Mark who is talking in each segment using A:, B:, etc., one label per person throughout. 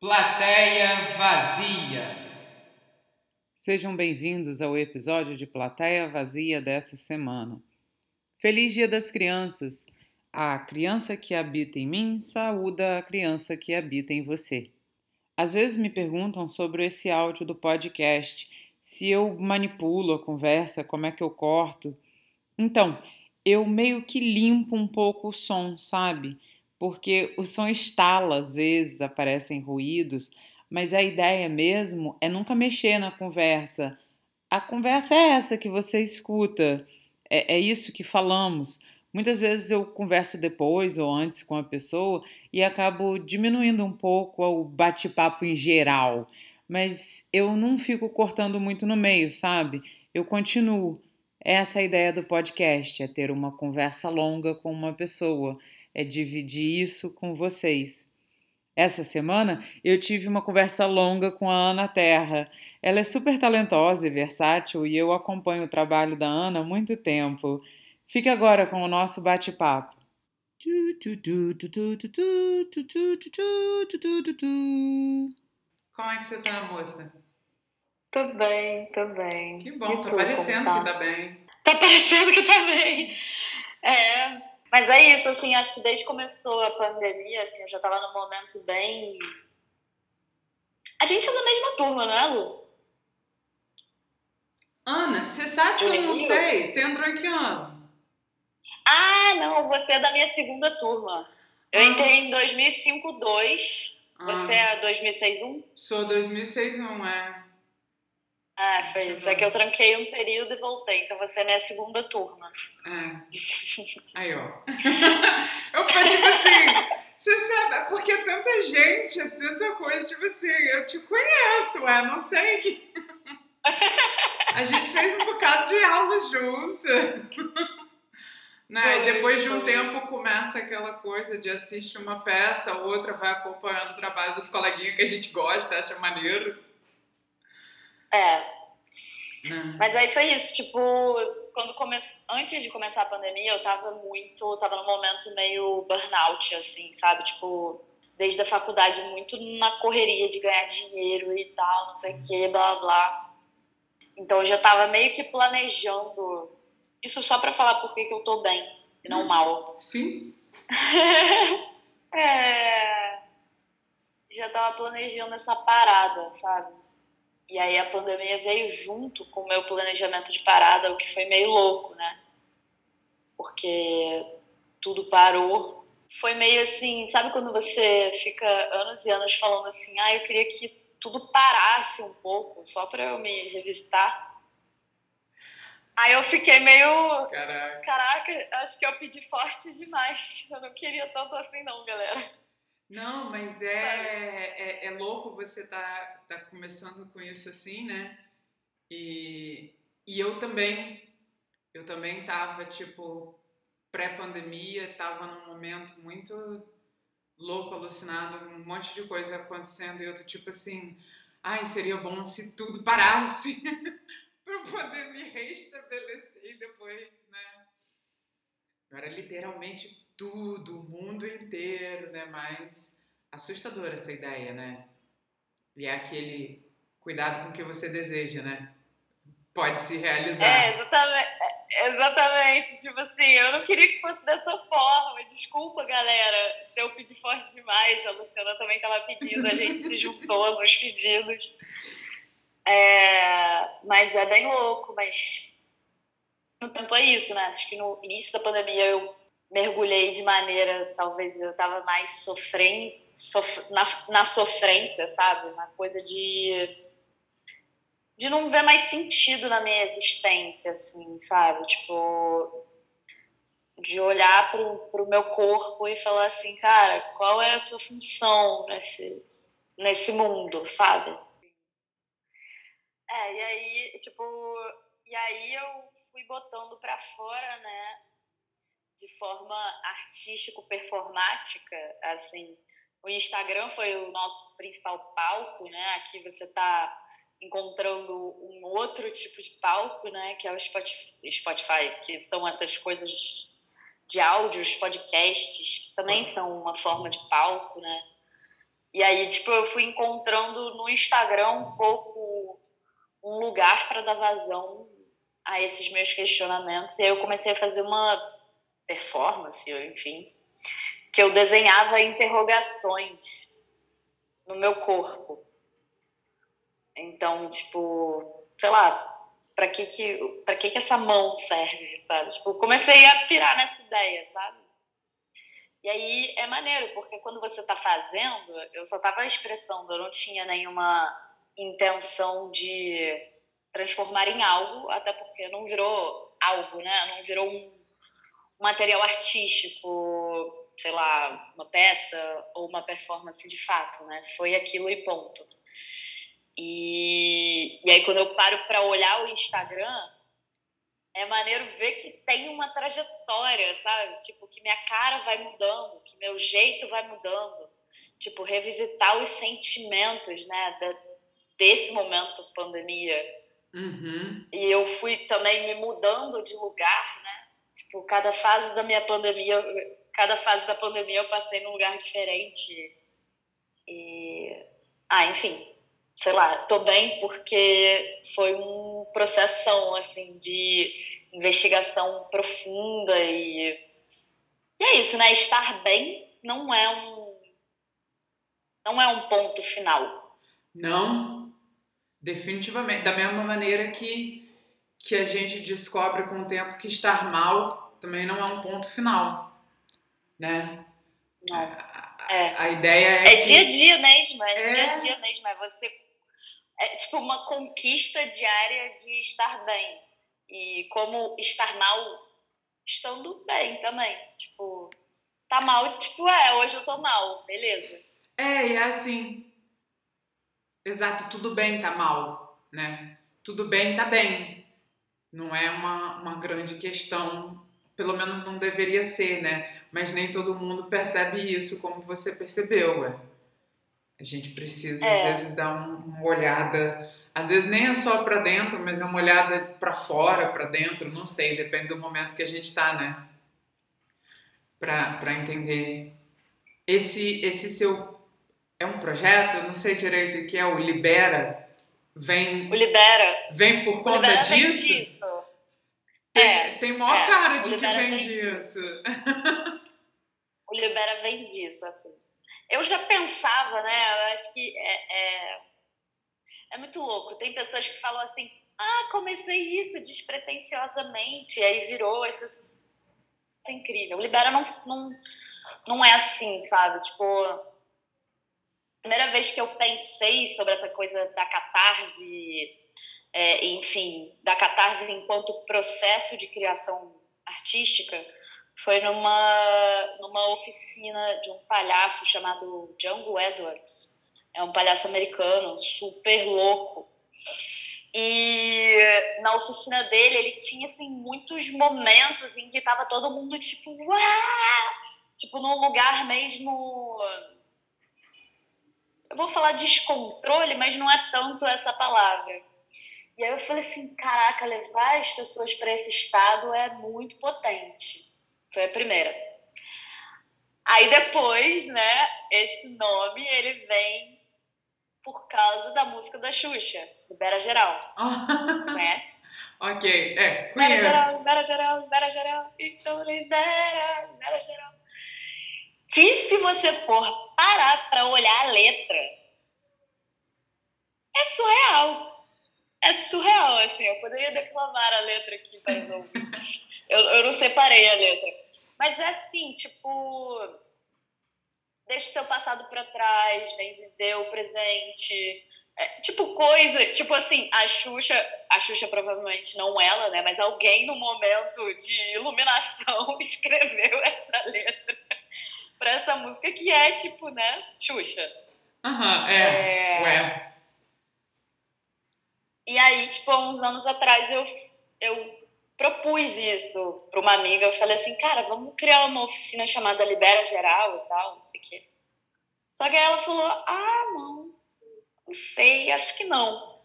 A: Plateia Vazia. Sejam bem-vindos ao episódio de Plateia Vazia dessa semana. Feliz Dia das Crianças! A criança que habita em mim saúda a criança que habita em você. Às vezes me perguntam sobre esse áudio do podcast, se eu manipulo a conversa, como é que eu corto. Então, eu meio que limpo um pouco o som, sabe? Porque o som estala às vezes, aparecem ruídos, mas a ideia mesmo é nunca mexer na conversa. A conversa é essa que você escuta, é, é isso que falamos. Muitas vezes eu converso depois ou antes com a pessoa e acabo diminuindo um pouco o bate-papo em geral, mas eu não fico cortando muito no meio, sabe? Eu continuo. Essa é a ideia do podcast, é ter uma conversa longa com uma pessoa é dividir isso com vocês. Essa semana eu tive uma conversa longa com a Ana Terra. Ela é super talentosa e versátil e eu acompanho o trabalho da Ana há muito tempo. Fique agora com o nosso bate-papo. Como é que você tá, moça?
B: Tô bem, tô bem.
A: Que bom, tá parecendo tá? que tá bem.
B: Tá parecendo que tá bem. É, mas é isso, assim, acho que desde que começou a pandemia, assim, eu já tava num momento bem. A gente é da mesma turma, não é, Lu?
A: Ana, você sabe que eu não sei? Você entrou em que ano?
B: Ah, não, você é da minha segunda turma. Eu ah. entrei em 2005, 2. Ah. Você é 2006, 1?
A: Sou 2006, 1, é.
B: Ah, foi isso. É que eu tranquei um período e voltei. Então você é minha segunda turma.
A: É. Aí, ó. Eu falei, tipo assim, você sabe, é porque é tanta gente, é tanta coisa, tipo assim, eu te conheço, é, não sei. A gente fez um bocado de aula junto. Né? e depois de um tempo começa aquela coisa de assistir uma peça, outra vai acompanhando o trabalho dos coleguinhas que a gente gosta, acha maneiro.
B: É. Uhum. Mas aí foi isso, tipo, quando come... antes de começar a pandemia, eu tava muito, tava num momento meio burnout, assim, sabe? Tipo, desde a faculdade, muito na correria de ganhar dinheiro e tal, não sei o que, blá blá. Então eu já tava meio que planejando. Isso só pra falar por que eu tô bem e não mal.
A: Sim.
B: é. Já tava planejando essa parada, sabe? E aí a pandemia veio junto com o meu planejamento de parada, o que foi meio louco, né? Porque tudo parou. Foi meio assim, sabe quando você fica anos e anos falando assim, ah, eu queria que tudo parasse um pouco, só para eu me revisitar. Aí eu fiquei meio.
A: Caraca.
B: Caraca, acho que eu pedi forte demais. Eu não queria tanto assim, não, galera.
A: Não, mas é, é, é, louco você tá, tá começando com isso assim, né? E, e eu também, eu também tava, tipo, pré-pandemia, tava num momento muito louco, alucinado, um monte de coisa acontecendo, e eu tô tipo assim, ai, seria bom se tudo parasse para poder me restabelecer depois, né? Agora, literalmente tudo, o mundo inteiro, né? Mas assustadora essa ideia, né? E é aquele cuidado com o que você deseja, né? Pode se realizar.
B: É, exatamente. É, exatamente. Tipo assim, eu não queria que fosse dessa forma. Desculpa, galera, se eu pedi forte demais. A Luciana também estava pedindo, a gente se juntou nos pedidos. É, mas é bem louco, mas no tempo é isso, né? Acho que no início da pandemia eu mergulhei de maneira, talvez eu estava mais sofrendo, sof, na, na sofrência, sabe? Na coisa de de não ver mais sentido na minha existência, assim, sabe? Tipo, de olhar pro, pro meu corpo e falar assim, cara, qual é a tua função nesse, nesse mundo, sabe? É, e aí, tipo, e aí eu fui botando pra fora, né, de forma artístico-performática, assim, o Instagram foi o nosso principal palco, né? Aqui você está encontrando um outro tipo de palco, né? Que é o Spotify, que são essas coisas de áudios, podcasts, que também são uma forma de palco, né? E aí, tipo, eu fui encontrando no Instagram um pouco um lugar para dar vazão a esses meus questionamentos. E aí eu comecei a fazer uma performance, enfim, que eu desenhava interrogações no meu corpo. Então, tipo, sei lá, para que que para que que essa mão serve, sabe? Tipo, comecei a pirar nessa ideia, sabe? E aí é maneiro, porque quando você está fazendo, eu só estava expressando, eu não tinha nenhuma intenção de transformar em algo, até porque não virou algo, né? Não virou um material artístico, sei lá, uma peça ou uma performance de fato, né? Foi aquilo e ponto. E, e aí quando eu paro para olhar o Instagram, é maneiro ver que tem uma trajetória, sabe? Tipo, que minha cara vai mudando, que meu jeito vai mudando. Tipo, revisitar os sentimentos, né? Da, desse momento pandemia.
A: Uhum.
B: E eu fui também me mudando de lugar, né? Tipo, cada fase da minha pandemia, cada fase da pandemia eu passei num lugar diferente. E. Ah, enfim, sei lá, tô bem porque foi um processão, assim, de investigação profunda e. E é isso, né? Estar bem não é um. Não é um ponto final.
A: Não, definitivamente. Da mesma maneira que, que a gente descobre com o tempo que estar mal também não é um ponto final, né?
B: Não.
A: A,
B: É.
A: a ideia é.
B: É
A: que-
B: dia a dia mesmo, é,
A: É.
B: dia a dia mesmo. É você. É tipo uma conquista diária de estar bem. E como estar mal estando bem também. Tipo, tá mal, tipo, é, hoje eu tô mal, beleza.
A: É, e é assim. Exato, tudo bem tá mal, né? Tudo bem tá bem. Não é uma, uma grande questão, pelo menos não deveria ser, né? Mas nem todo mundo percebe isso como você percebeu, ué. A gente precisa,
B: É.
A: às vezes, dar um- uma olhada. Às vezes nem é só pra dentro, mas é uma olhada pra fora, pra dentro, não sei, depende do momento que a gente tá, né? Pra, pra entender. Esse, esse seu é um projeto, eu não sei direito o que é, o Libera, vem,
B: O Libera.
A: vem por conta
B: Libera vem
A: disso?
B: disso.
A: Tem,
B: É,
A: tem maior
B: é,
A: cara de que vem
B: vem
A: disso.
B: O Libera vem disso, assim. Eu já pensava, né? Eu acho que é, é, é muito louco. Tem pessoas que falam assim: ah, comecei isso despretensiosamente, e aí virou esse sucesso incrível. O Libera não, não, não é assim, sabe? Tipo, primeira vez que eu pensei sobre essa coisa da catarse, é, enfim, da catarse enquanto processo de criação artística, foi numa, numa oficina de um palhaço chamado Django Edwards. É um palhaço americano, super louco. E na oficina dele, ele tinha assim, muitos momentos em que tava todo mundo tipo, Uá! tipo num lugar mesmo. Eu vou falar descontrole, mas não é tanto essa palavra. E aí eu falei assim, caraca, levar as pessoas para esse estado é muito potente. Foi a primeira. Aí depois, né, esse nome, ele vem por causa da música da Xuxa, Libera Geral. Conhece?
A: ok, é,
B: Libera
A: conheço.
B: geral, libera geral, libera geral, então libera, libera geral. Que se você for parar pra olhar a letra, é surreal. É surreal, assim. Eu poderia declamar a letra aqui para os ouvintes. Eu, eu não separei a letra. Mas é assim, tipo. Deixa o seu passado pra trás, vem viver o presente. É, tipo, coisa. Tipo assim, a Xuxa. A Xuxa provavelmente não ela, né? Mas alguém no momento de iluminação escreveu essa letra pra essa música que é, tipo, né? Xuxa.
A: Aham, é.
B: É.
A: Ué.
B: E aí, tipo, há uns anos atrás eu, eu propus isso para uma amiga. Eu falei assim, cara, vamos criar uma oficina chamada Libera Geral e tal, não sei o quê. Só que aí ela falou, ah, não, não sei, acho que não.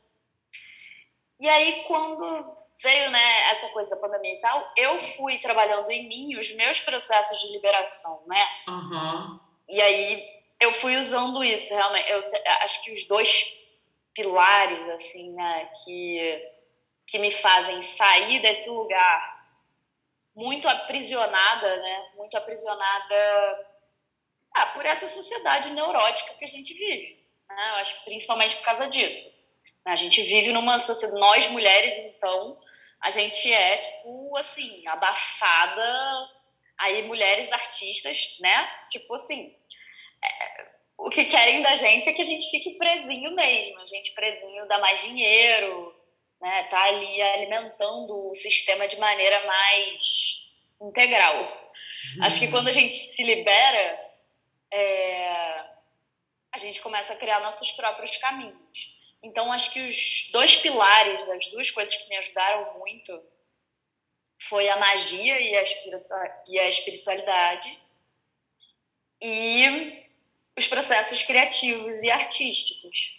B: E aí, quando veio, né, essa coisa da pandemia e tal, eu fui trabalhando em mim os meus processos de liberação, né?
A: Aham.
B: E aí eu fui usando isso, realmente. Eu acho que os dois pilares, assim, né, que, que me fazem sair desse lugar muito aprisionada, né, muito aprisionada ah, por essa sociedade neurótica que a gente vive. Né? Eu acho que principalmente por causa disso. A gente vive numa sociedade, nós mulheres, então, a gente é, tipo, assim, abafada. Aí, mulheres artistas, né? Tipo assim, é, o que querem da gente é que a gente fique presinho mesmo, a gente presinho dá mais dinheiro, né? Tá ali alimentando o sistema de maneira mais integral. Uhum. Acho que quando a gente se libera, é, a gente começa a criar nossos próprios caminhos. Então, acho que os dois pilares, as duas coisas que me ajudaram muito foi a magia e a, espiritualidade e os processos criativos e artísticos.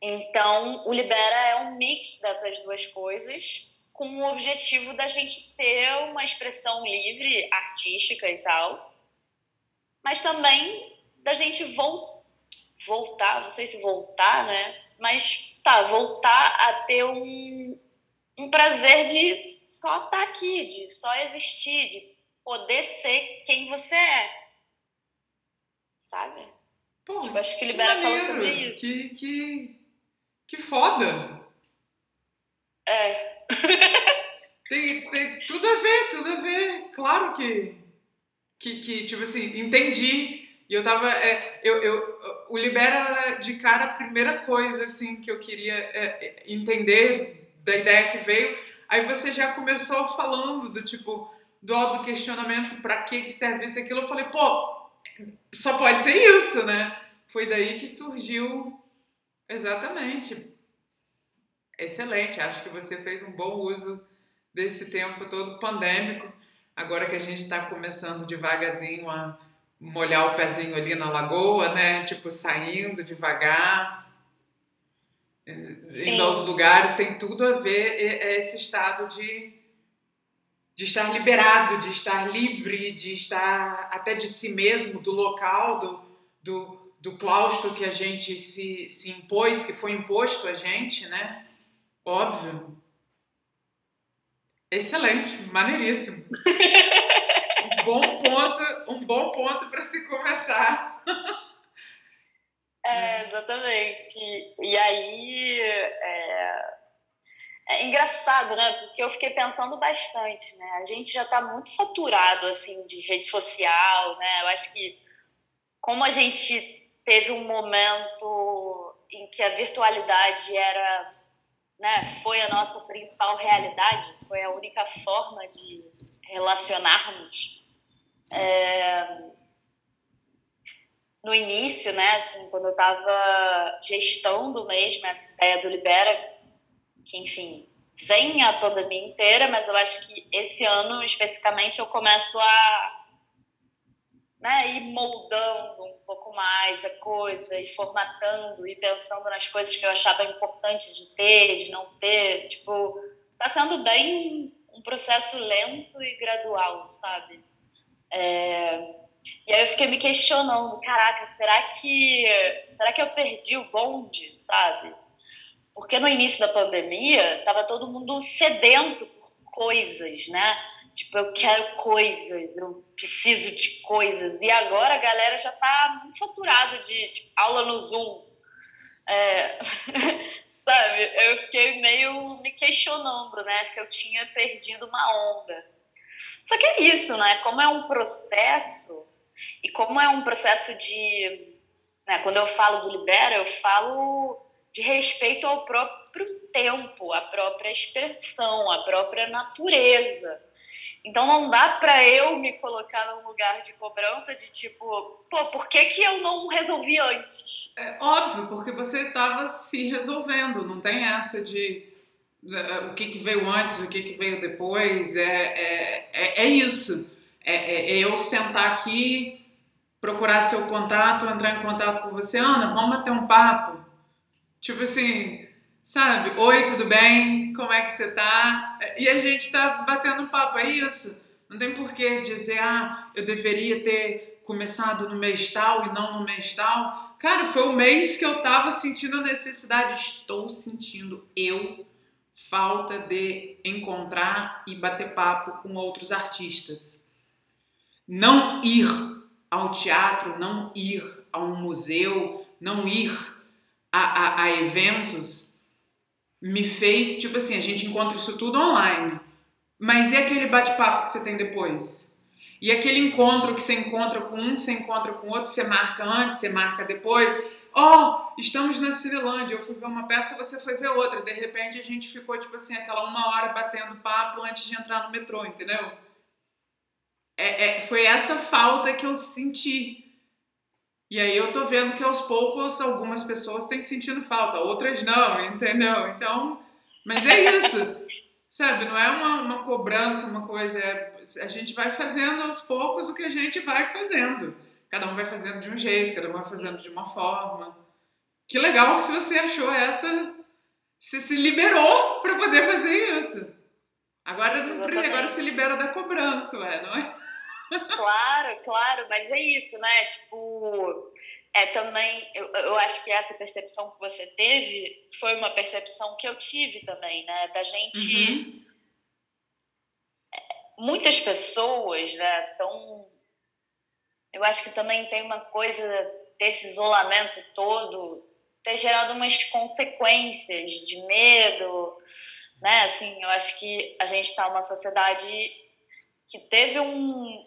B: Então, o Libera é um mix dessas duas coisas com o objetivo da gente ter uma expressão livre, artística e tal, mas também da gente voltar, não sei se voltar, né? mas tá, voltar a ter um, um prazer de só estar tá aqui, de só existir, de poder ser quem você é. Sabe?
A: Pô, tipo, acho que Libera falou sobre isso. Que, que, que foda!
B: É.
A: tem, tem tudo a ver, tudo a ver. Claro que, que, que tipo assim, entendi e eu tava. É, eu, eu, o Libera era de cara a primeira coisa assim que eu queria é, é, entender da ideia que veio. Aí você já começou falando do tipo, do óbvio questionamento para que, que serve isso aquilo. Eu falei, pô, só pode ser isso, né? Foi daí que surgiu exatamente. Excelente, acho que você fez um bom uso desse tempo todo pandêmico. Agora que a gente está começando devagarzinho a molhar o pezinho ali na lagoa, né? Tipo, saindo devagar, eh, indo aos lugares, tem tudo a ver é esse estado de, de estar liberado, de estar livre, de estar até de si mesmo, do local, do, do, do claustro que a gente se, se impôs, que foi imposto a gente, né? Óbvio. Excelente, maneiríssimo. bom ponto, um bom ponto para se começar.
B: É, exatamente. E aí é, é, engraçado, né? Porque eu fiquei pensando bastante, né? A gente já está muito saturado assim de rede social, né? Eu acho que como a gente teve um momento em que a virtualidade era, né? Foi a nossa principal realidade, foi a única forma de relacionarmos é, no início, né, assim, quando eu estava gestando mesmo essa ideia do Libera, que enfim, vem a pandemia inteira, mas eu acho que esse ano especificamente eu começo a né, ir moldando um pouco mais a coisa e formatando e pensando nas coisas que eu achava importante de ter, de não ter, tipo, tá sendo bem um processo lento e gradual, sabe? É... E aí eu fiquei me questionando, caraca, será que será que eu perdi o bonde, sabe? Porque no início da pandemia tava todo mundo sedento por coisas, né? Tipo, eu quero coisas, eu preciso de coisas. E agora a galera já tá muito saturado de aula no Zoom. É... sabe? Eu fiquei meio me questionando, né? Se eu tinha perdido uma onda. Só que é isso, né? Como é um processo, e como é um processo de. Né, quando eu falo do Libera, eu falo de respeito ao próprio tempo, à própria expressão, à própria natureza. Então não dá para eu me colocar num lugar de cobrança de tipo, pô, por que, que eu não resolvi antes?
A: É óbvio, porque você estava se resolvendo, não tem essa de o que, que veio antes, o que, que veio depois, é, é, é, é isso. É, é, é, eu sentar aqui, procurar seu contato, entrar em contato com você, Ana, vamos bater um papo. Tipo assim, sabe? Oi, tudo bem? Como é que você tá? E a gente tá batendo papo, é isso. Não tem por que dizer, ah, eu deveria ter começado no mês tal e não no mês tal. Cara, foi o mês que eu tava sentindo a necessidade, estou sentindo eu falta de encontrar e bater papo com outros artistas. Não ir ao teatro, não ir a um museu, não ir a, a, a eventos, me fez, tipo assim, a gente encontra isso tudo online. Mas e aquele bate-papo que você tem depois? E aquele encontro que você encontra com um, você encontra com outro, você marca antes, você marca depois. Oh, estamos na Cinelândia, eu fui ver uma peça, você foi ver outra. De repente a gente ficou, tipo assim, aquela uma hora batendo papo antes de entrar no metrô, entendeu? É, é, foi essa falta que eu senti. E aí eu tô vendo que aos poucos algumas pessoas têm sentindo falta, outras não, entendeu? Então, mas é isso. Sabe, não é uma, uma cobrança, uma coisa. É, a gente vai fazendo aos poucos o que a gente vai fazendo. Cada um vai fazendo de um jeito, cada um vai fazendo de uma forma. Que legal que se você achou essa. Você se liberou para poder fazer isso. Agora, agora se libera da cobrança, ué, não é?
B: Claro, claro, mas é isso, né? Tipo, é também, eu, eu acho que essa percepção que você teve foi uma percepção que eu tive também, né? Da gente. Uhum. É, muitas pessoas, né, tão. Eu acho que também tem uma coisa desse isolamento todo ter gerado umas consequências de medo, né? Assim, eu acho que a gente está numa sociedade que teve um,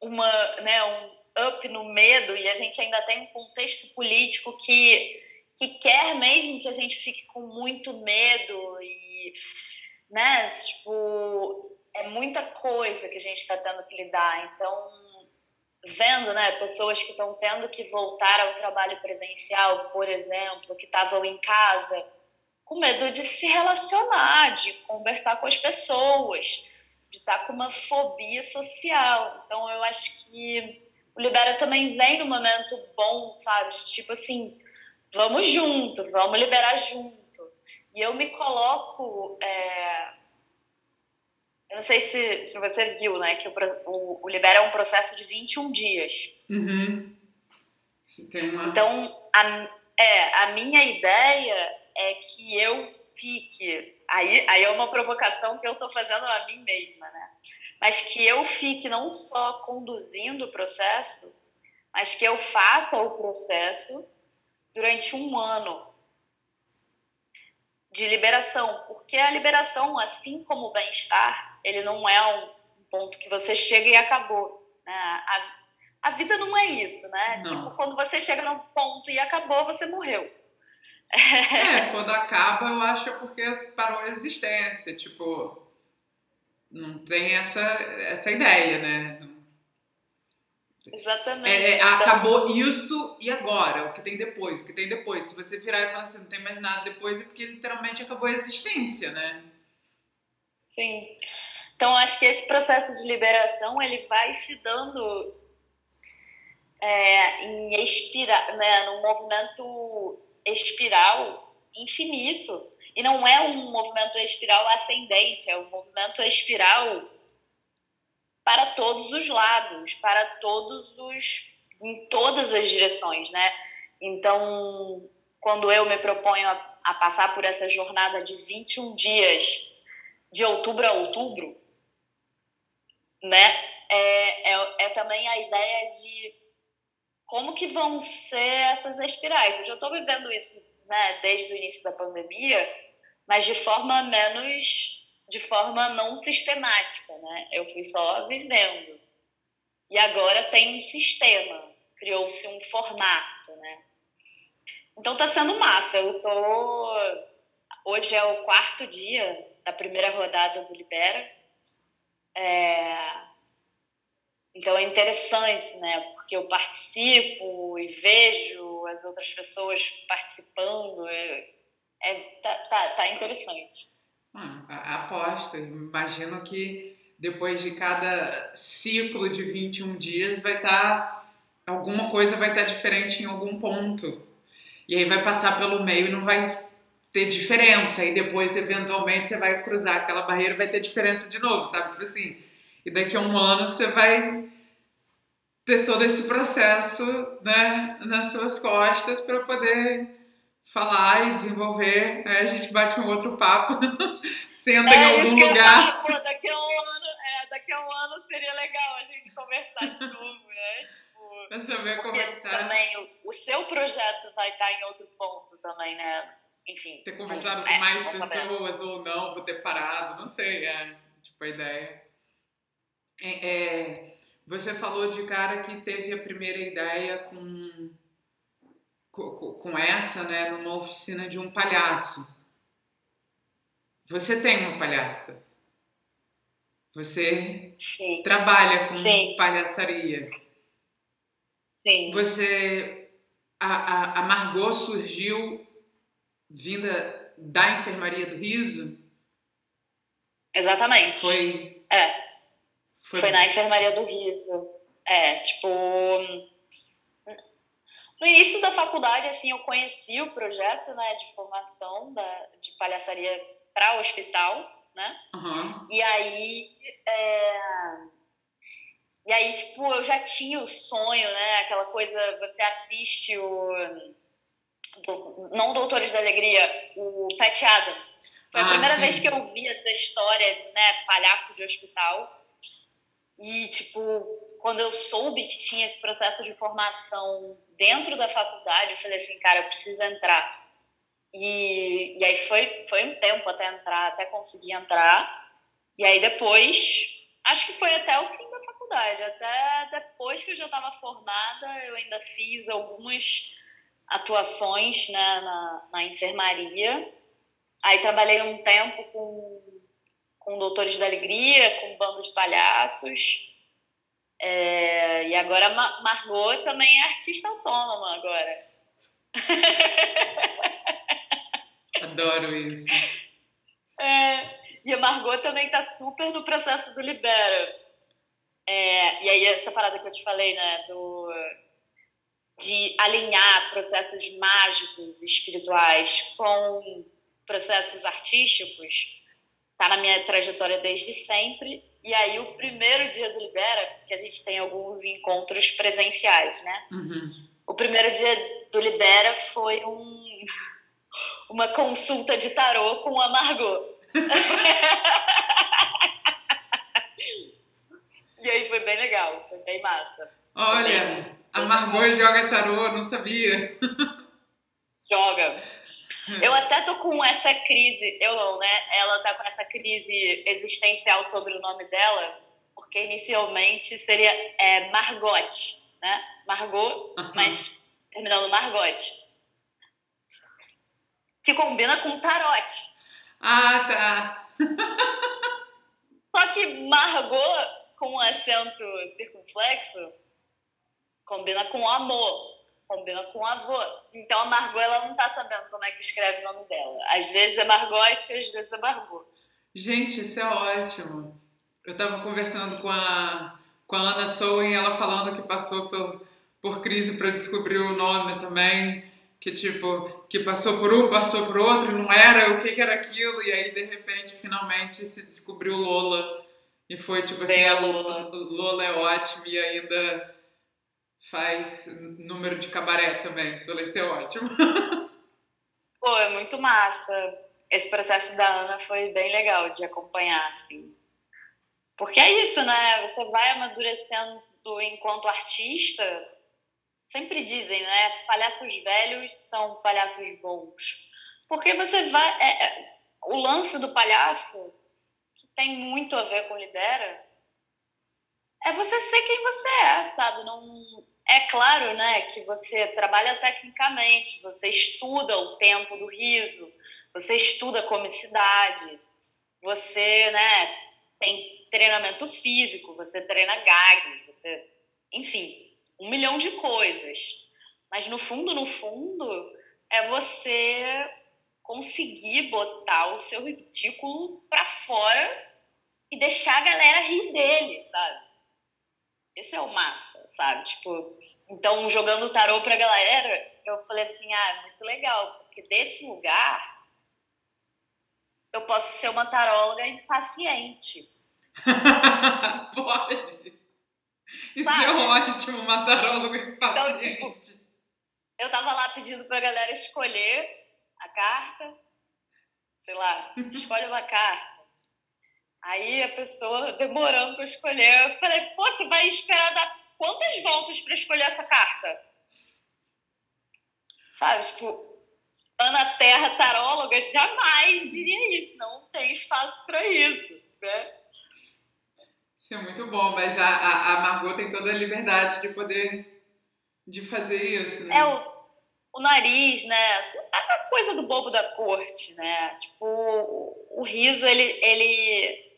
B: uma, né, um up no medo e a gente ainda tem um contexto político que, que quer mesmo que a gente fique com muito medo e, né, tipo, é muita coisa que a gente está tendo que lidar. Então, vendo, né, pessoas que estão tendo que voltar ao trabalho presencial, por exemplo, que estavam em casa com medo de se relacionar, de conversar com as pessoas, de estar tá com uma fobia social. Então, eu acho que o Libera também vem no momento bom, sabe? Tipo assim, vamos junto, vamos liberar junto. E eu me coloco. É... Eu não sei se, se você viu, né? Que o, o, o Libera é um processo de 21 dias.
A: Uhum.
B: Uma... Então, a, é, a minha ideia é que eu fique. Aí, aí é uma provocação que eu estou fazendo a mim mesma, né? Mas que eu fique não só conduzindo o processo, mas que eu faça o processo durante um ano de liberação, porque a liberação, assim como o bem-estar, ele não é um ponto que você chega e acabou. Né? A, a vida não é isso, né? Não. Tipo, quando você chega num ponto e acabou, você morreu.
A: É, quando acaba, eu acho que é porque parou a existência. Tipo, não tem essa, essa ideia, né?
B: Exatamente.
A: É, é, então... Acabou isso e agora? O que tem depois? O que tem depois? Se você virar e falar assim, não tem mais nada depois, é porque literalmente acabou a existência, né?
B: Sim. Então, acho que esse processo de liberação, ele vai se dando é, em espiral, né, num movimento espiral infinito. E não é um movimento espiral ascendente, é um movimento espiral para todos os lados, para todos os em todas as direções, né? Então, quando eu me proponho a, a passar por essa jornada de 21 dias, de outubro a outubro, né? É, é, é também a ideia de como que vão ser essas espirais. Eu já estou vivendo isso né, desde o início da pandemia, mas de forma menos, de forma não sistemática, né? Eu fui só vivendo. E agora tem um sistema, criou-se um formato, né? Então tá sendo massa. Eu tô hoje é o quarto dia da primeira rodada do Libera. É... Então é interessante, né? Porque eu participo e vejo as outras pessoas participando. É, é tá, tá, tá interessante.
A: Ah, aposto. Imagino que depois de cada ciclo de 21 dias vai estar. Tá, alguma coisa vai estar tá diferente em algum ponto. E aí vai passar pelo meio e não vai ter diferença. E depois, eventualmente, você vai cruzar aquela barreira e vai ter diferença de novo, sabe? Tipo assim e daqui a um ano você vai ter todo esse processo né, nas suas costas para poder falar e desenvolver. Aí a gente bate um outro papo, senta é, em algum lugar.
B: Pô, daqui a um ano, é, daqui a um ano seria legal a gente conversar de novo, né? Tipo, porque
A: como tá.
B: também o, o, seu projeto vai estar em outro ponto também, né? Enfim.
A: Ter conversado com mais pessoas ou não, vou ter parado, não sei, é tipo a ideia. É, é, você falou de cara que teve a primeira ideia com, com, com essa, né, numa oficina de um palhaço. Você tem uma palhaça. Você
B: Sim.
A: trabalha com
B: Sim.
A: palhaçaria.
B: Sim.
A: Você. A, a, a Margot surgiu vinda da enfermaria do riso?
B: Exatamente.
A: Foi.
B: É. Foi, Foi na enfermaria do riso. É, tipo. No início da faculdade, assim, eu conheci o projeto né, de formação da, de palhaçaria para hospital, né?
A: Uhum.
B: E aí. É... E aí, tipo, eu já tinha o sonho, né? Aquela coisa, você assiste o. Do, não Doutores da Alegria, o Pat Adams. Foi a ah, primeira sim. vez que eu vi essa história de né, palhaço de hospital. E, tipo, quando eu soube que tinha esse processo de formação dentro da faculdade, eu falei assim, cara, eu preciso entrar. E, e aí foi, foi um tempo até entrar, até conseguir entrar. E aí depois, acho que foi até o fim da faculdade, até depois que eu já estava formada, eu ainda fiz algumas atuações né, na, na enfermaria. Aí trabalhei um tempo com com Doutores da Alegria, com Bando de Palhaços. É, e agora a Margot também é artista autônoma agora.
A: Adoro isso.
B: É, e a Margot também está super no processo do Libera. É, e aí essa parada que eu te falei, né, do, de alinhar processos mágicos e espirituais com processos artísticos, tá na minha trajetória desde sempre. E aí, o primeiro dia do Libera, que a gente tem alguns encontros presenciais, né?
A: Uhum.
B: O primeiro dia do Libera foi um, uma consulta de tarô com a Margot. e aí foi bem legal, foi bem massa.
A: Olha, a Margot joga tarô, não sabia.
B: Joga. Eu até tô com essa crise, eu não, né? Ela tá com essa crise existencial sobre o nome dela, porque inicialmente seria é, Margot, né? Margot, uhum. mas terminando Margot. Que combina com Tarot.
A: Ah, tá.
B: Só que Margot, com acento circunflexo, combina com amor combina com avô. Então a Margot ela não tá sabendo como é que escreve o nome dela. Às vezes é Margot e às vezes é Margot.
A: Gente, isso é ótimo. Eu estava conversando com a, com a Ana Soen, ela falando que passou por, por crise para descobrir o nome também. Que tipo, que passou por um, passou por outro, não era o que, que era aquilo, e aí de repente finalmente se descobriu Lola. E foi tipo assim, a Lola. Lola é ótimo e ainda faz número de cabaré também. Isso vai ser ótimo.
B: Pô, é muito massa. Esse processo da Ana foi bem legal de acompanhar, assim. Porque é isso, né? Você vai amadurecendo enquanto artista. Sempre dizem, né? Palhaços velhos são palhaços bons. Porque você vai. É, é, o lance do palhaço, que tem muito a ver com Lidera, é você ser quem você é, sabe? Não, é claro, né, que você trabalha tecnicamente, você estuda o tempo do riso, você estuda comicidade, você, né, tem treinamento físico, você treina gag, você, enfim, um milhão de coisas. Mas no fundo, no fundo, é você conseguir botar o seu ridículo para fora e deixar a galera rir dele, sabe? Esse é o massa, sabe? Tipo, então jogando tarô pra galera, eu falei assim: ah, é muito legal, porque desse lugar eu posso ser uma taróloga impaciente.
A: Pode. Isso é ótimo, uma taróloga
B: Então, tipo, eu tava lá pedindo pra galera escolher a carta. Sei lá, escolhe uma carta. Aí a pessoa demorando pra escolher. Eu falei, pô, você vai esperar dar quantas voltas pra escolher essa carta? Sabe, tipo, Ana Terra taróloga jamais diria isso. Não tem espaço para isso, né?
A: Isso é muito bom, mas a, a, a Margot tem toda a liberdade de poder de fazer isso, né?
B: É o, o nariz, né? A coisa do bobo da corte, né? Tipo, o, o riso, ele, ele,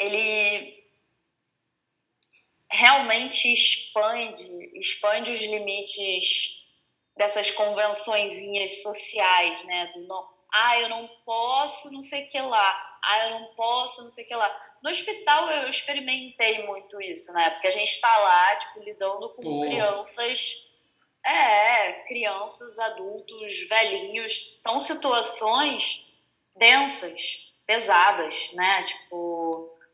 B: ele realmente expande, expande os limites dessas convençõezinhas sociais, né? Do não, ah, eu não posso não sei o que lá, ah, eu não posso não sei o que lá. No hospital eu experimentei muito isso, né? Porque a gente está lá, tipo, lidando com Pô. crianças, é, crianças, adultos, velhinhos, são situações densas, pesadas, né? Tipo,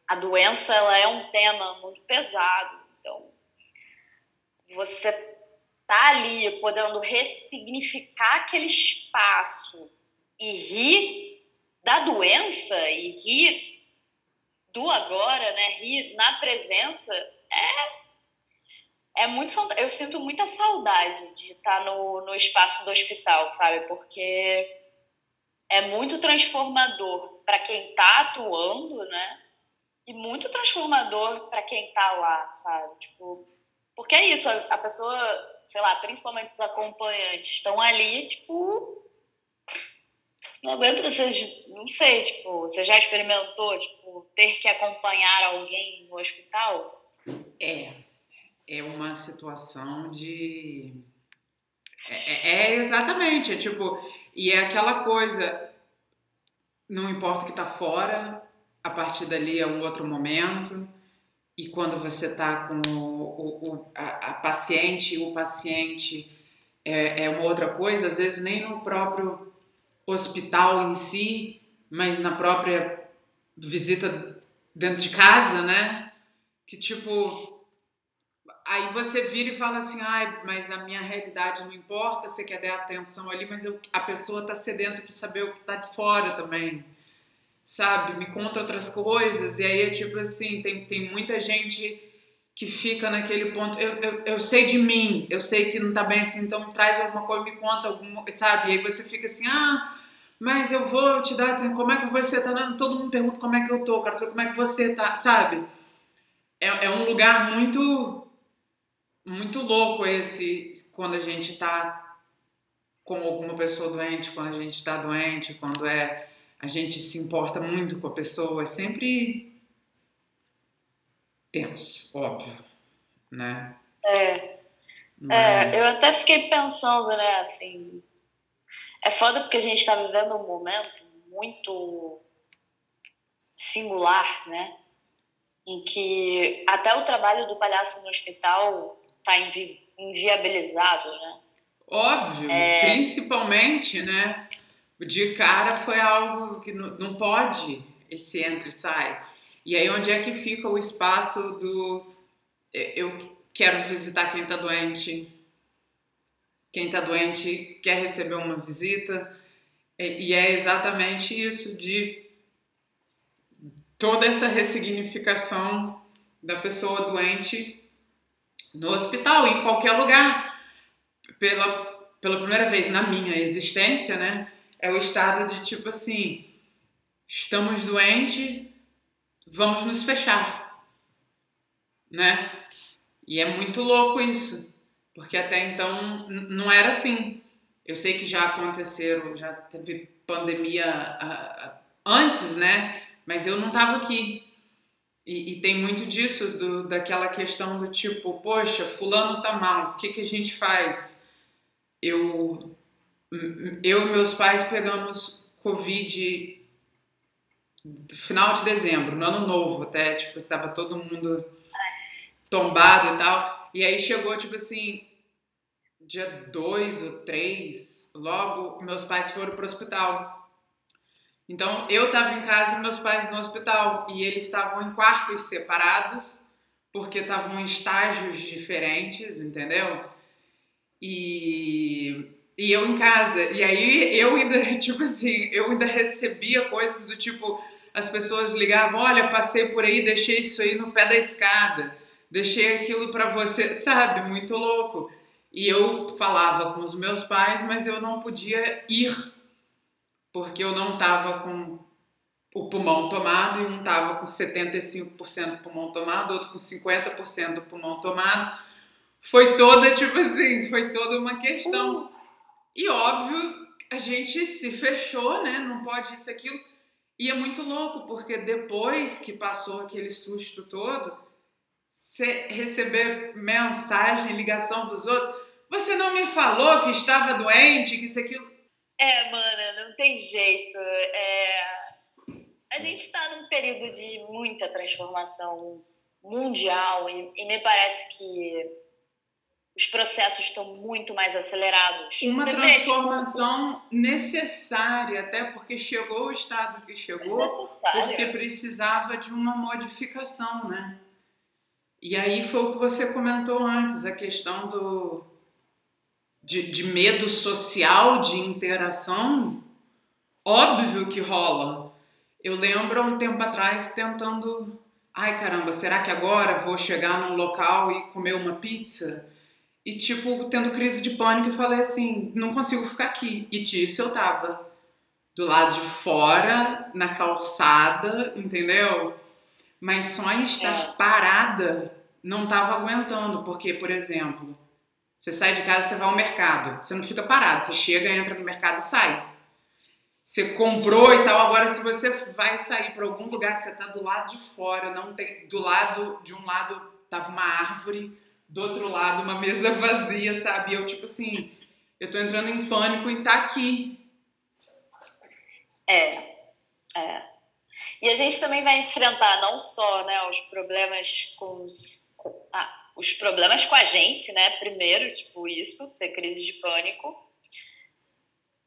B: a doença, ela é um tema muito pesado, então você tá ali podendo ressignificar aquele espaço e rir da doença e rir do agora, né? Rir na presença é é muito. Eu sinto muita saudade de estar no, no espaço do hospital, sabe? Porque é muito transformador para quem está atuando, né? E muito transformador para quem está lá, sabe? Tipo, porque é isso, a pessoa sei lá, principalmente os acompanhantes, estão ali, tipo. Não aguento vocês, não sei, tipo, você já experimentou, tipo, ter que acompanhar alguém no hospital?
A: É, é uma situação de. É, é, é exatamente, é tipo, e é aquela coisa, não importa o que tá fora, a partir dali é um outro momento, e quando você está com o, o, a, a, paciente, o paciente é, é uma outra coisa, às vezes nem no próprio hospital em si, mas na própria visita dentro de casa, né? Que tipo, aí você vira e fala assim, ai, mas a minha realidade não importa, você quer dar atenção ali, mas eu, a pessoa tá sedenta para saber o que tá de fora também sabe? Me conta outras coisas. E aí é tipo assim: tem, tem muita gente que fica naquele ponto. Eu, eu, eu sei de mim, eu sei que não tá bem assim, então traz alguma coisa, me conta alguma, sabe? E aí você fica assim: ah, mas eu vou te dar. Como é que você tá? Todo mundo pergunta como é que eu tô, saber como é que você tá, sabe? É, é um lugar muito. Muito louco esse quando a gente tá com alguma pessoa doente, quando a gente tá doente, quando é a gente se importa muito com a pessoa, é sempre tenso, óbvio, né?
B: É. Mas... é. Eu até fiquei pensando, né, assim. É foda porque a gente está vivendo um momento muito singular, né? Em que até o trabalho do palhaço no hospital está invi inviabilizado, né?
A: Óbvio, é... principalmente, né? De cara foi algo que não pode esse entra e sai. E aí onde é que fica o espaço do é, eu quero visitar quem está doente, quem está doente quer receber uma visita e é exatamente isso de toda essa ressignificação da pessoa doente no hospital, em qualquer lugar. Pela, pela primeira vez na minha existência, né? É o estado de tipo assim, estamos doentes, vamos nos fechar, né? E é muito louco isso, porque até então não era assim. Eu sei que já aconteceram, já teve pandemia antes, né? Mas eu não estava aqui. E, e, tem muito disso, do, daquela questão do tipo, poxa, fulano tá mal, o que, que a gente faz? Eu eu e meus pais pegamos Covid final de dezembro, no ano novo até, tipo, estava todo mundo tombado e tal. E aí chegou, tipo assim, dia 2 ou 3, logo meus pais foram pro hospital. Então eu tava em casa e meus pais no hospital. E eles estavam em quartos separados, porque estavam em estágios diferentes, entendeu? E, e eu em casa. E aí eu ainda, tipo assim, eu ainda recebia coisas do tipo, as pessoas ligavam, olha, passei por aí, deixei isso aí no pé da escada, deixei aquilo para você, sabe? Muito louco. E eu falava com os meus pais, mas eu não podia ir, porque eu não estava com o pulmão tomado e um estava com 75% do pulmão tomado, outro com 50% do pulmão tomado. Foi toda, tipo assim, foi toda uma questão. E óbvio, a gente se fechou, né? Não pode isso, aquilo. E é muito louco, porque depois que passou aquele susto todo, você receber mensagem, ligação dos outros, você não me falou que estava doente, que isso aquilo.
B: É, mana, não tem jeito. É... A gente está num período de muita transformação mundial e, e me parece que os processos estão muito mais acelerados.
A: Uma Você transformação vê, tipo, necessária, até porque chegou o estado que chegou, porque precisava de uma modificação, né? E aí foi o que você comentou antes, a questão do de, de medo social, de interação, óbvio que rola. Eu lembro há um tempo atrás tentando, ai caramba, será que agora vou chegar num local e comer uma pizza? E, tipo, tendo crise de pânico, eu falei assim: não consigo ficar aqui. E disso eu tava do lado de fora, na calçada, entendeu? Mas só em estar é. parada não tava aguentando, porque, por exemplo, você sai de casa, você vai ao mercado, você não fica parado, você chega, entra no mercado e sai. Você comprou e tal, agora se você vai sair para algum lugar, você tá do lado de fora, não tem do lado de um lado tava uma árvore, do outro lado uma mesa vazia, sabe? Eu, tipo assim, eu tô entrando em pânico em estar tá aqui.
B: É, é. E a gente também vai enfrentar não só né, os problemas com os, com, ah, os problemas com a gente, né? Primeiro, tipo, isso, ter crise de pânico.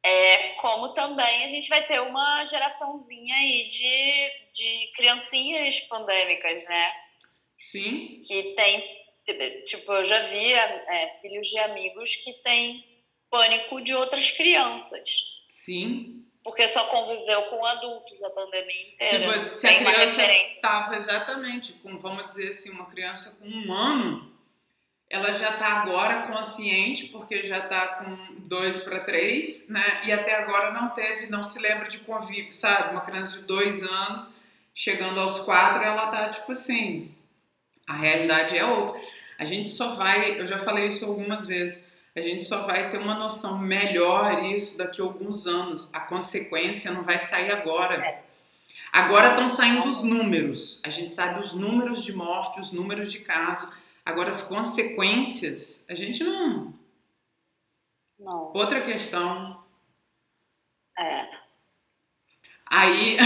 B: É, como também a gente vai ter uma geraçãozinha aí de, de criancinhas pandêmicas, né?
A: Sim.
B: Que tem Tipo, eu já vi é, filhos de amigos que têm pânico de outras crianças.
A: Sim.
B: Porque só conviveu com adultos a pandemia inteira.
A: Se, você, se a criança estava exatamente com, vamos dizer assim, uma criança com um ano, ela já está agora consciente, porque já está com dois para três, né? E até agora não teve, não se lembra de convívio, sabe? Uma criança de dois anos, chegando aos quatro, ela tá tipo assim, a realidade é outra. A gente só vai, eu já falei isso algumas vezes, a gente só vai ter uma noção melhor isso daqui a alguns anos. A consequência não vai sair agora. É. Agora estão saindo os números. A gente sabe os números de morte, os números de casos. Agora as consequências, a gente não.
B: Não.
A: Outra questão.
B: É.
A: Aí.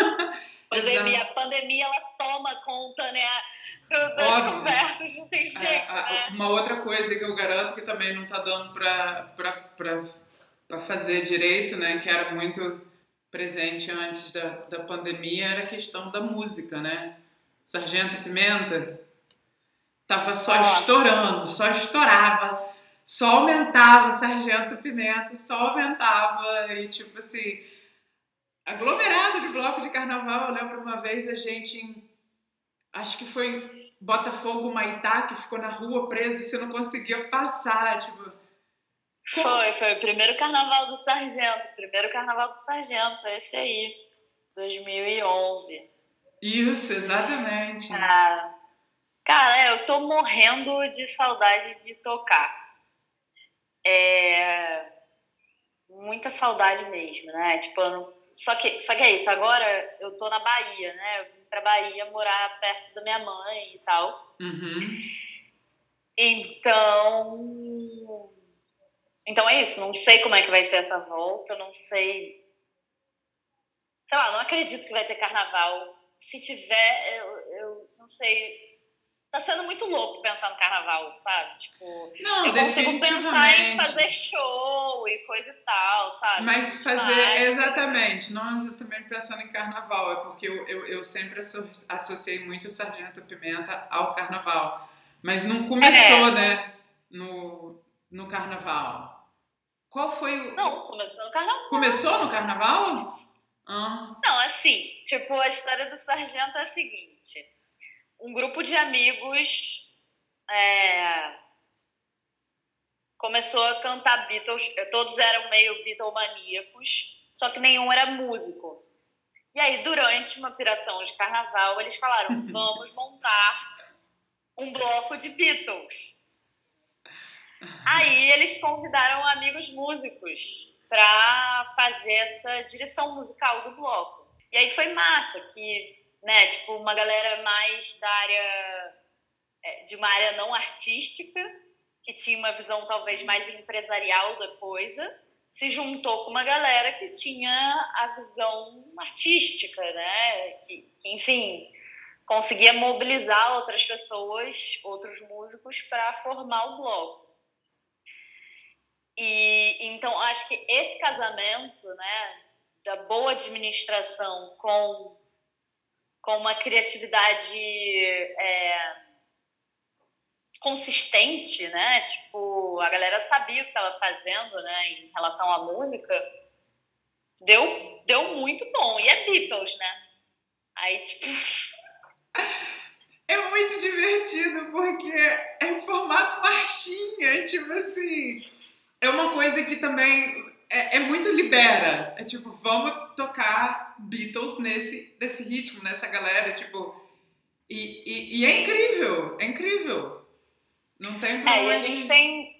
B: pandemia, a pandemia ela toma conta, né? Das Óbvio. conversas, não tem é, jeito. É, né?
A: Uma outra coisa que eu garanto que também não tá dando para fazer direito, né? Que era muito presente antes da, da pandemia, era a questão da música, né? Sargento Pimenta tava só Nossa. estourando, só estourava, só aumentava Sargento Pimenta, só aumentava e tipo assim, aglomerado de bloco de carnaval. Eu lembro uma vez a gente em acho que foi Botafogo Maitá, que ficou na rua preso e você não conseguia passar, tipo...
B: Foi, foi o primeiro carnaval do Sargento, primeiro carnaval do Sargento, esse aí, 2011.
A: Isso, exatamente.
B: Ah, cara, eu tô morrendo de saudade de tocar. É... Muita saudade mesmo, né? Tipo, só que, só que é isso, agora eu tô na Bahia, né? Eu para Bahia morar perto da minha mãe e tal.
A: Uhum.
B: Então, então é isso. Não sei como é que vai ser essa volta. Não sei, sei lá. Não acredito que vai ter carnaval. Se tiver, eu, eu não sei. Tá sendo muito louco pensar no carnaval, sabe? Tipo,
A: Não,
B: eu consigo pensar em fazer show e coisa e tal, sabe?
A: Mas
B: Tipo,
A: fazer, exatamente, não exatamente pensando em carnaval, é porque eu, eu, eu sempre asso- associei muito o Sargento Pimenta ao carnaval. Mas não começou,
B: É.
A: né, no, no carnaval. Qual foi o.
B: Não, começou no carnaval.
A: Começou no carnaval? Ah,
B: Não, assim, tipo, a história do sargento é a seguinte. Um grupo de amigos é, começou a cantar Beatles, todos eram meio Beatlemaníacos, só que nenhum era músico. E aí, durante uma piração de carnaval, eles falaram, vamos montar um bloco de Beatles. Aí eles convidaram amigos músicos para fazer essa direção musical do bloco. E aí foi massa, que, né, tipo, uma galera mais da área, é, de uma área não artística, que tinha uma visão talvez mais empresarial da coisa, se juntou com uma galera que tinha a visão artística, né, que, que enfim, conseguia mobilizar outras pessoas, outros músicos para formar o bloco. E então acho que esse casamento, né, da boa administração com com uma criatividade é, consistente, né? Tipo, a galera sabia o que estava fazendo, né, em relação à música, deu deu muito bom. E é Beatles, né? Aí tipo
A: é muito divertido porque é em formato marchinha, tipo assim. É uma coisa que também é, é muito libera. É tipo, vamos tocar Beatles nesse, nesse ritmo, nessa galera, tipo. E, e, e é incrível, é incrível. Não tem
B: É,
A: problema.
B: e a gente tem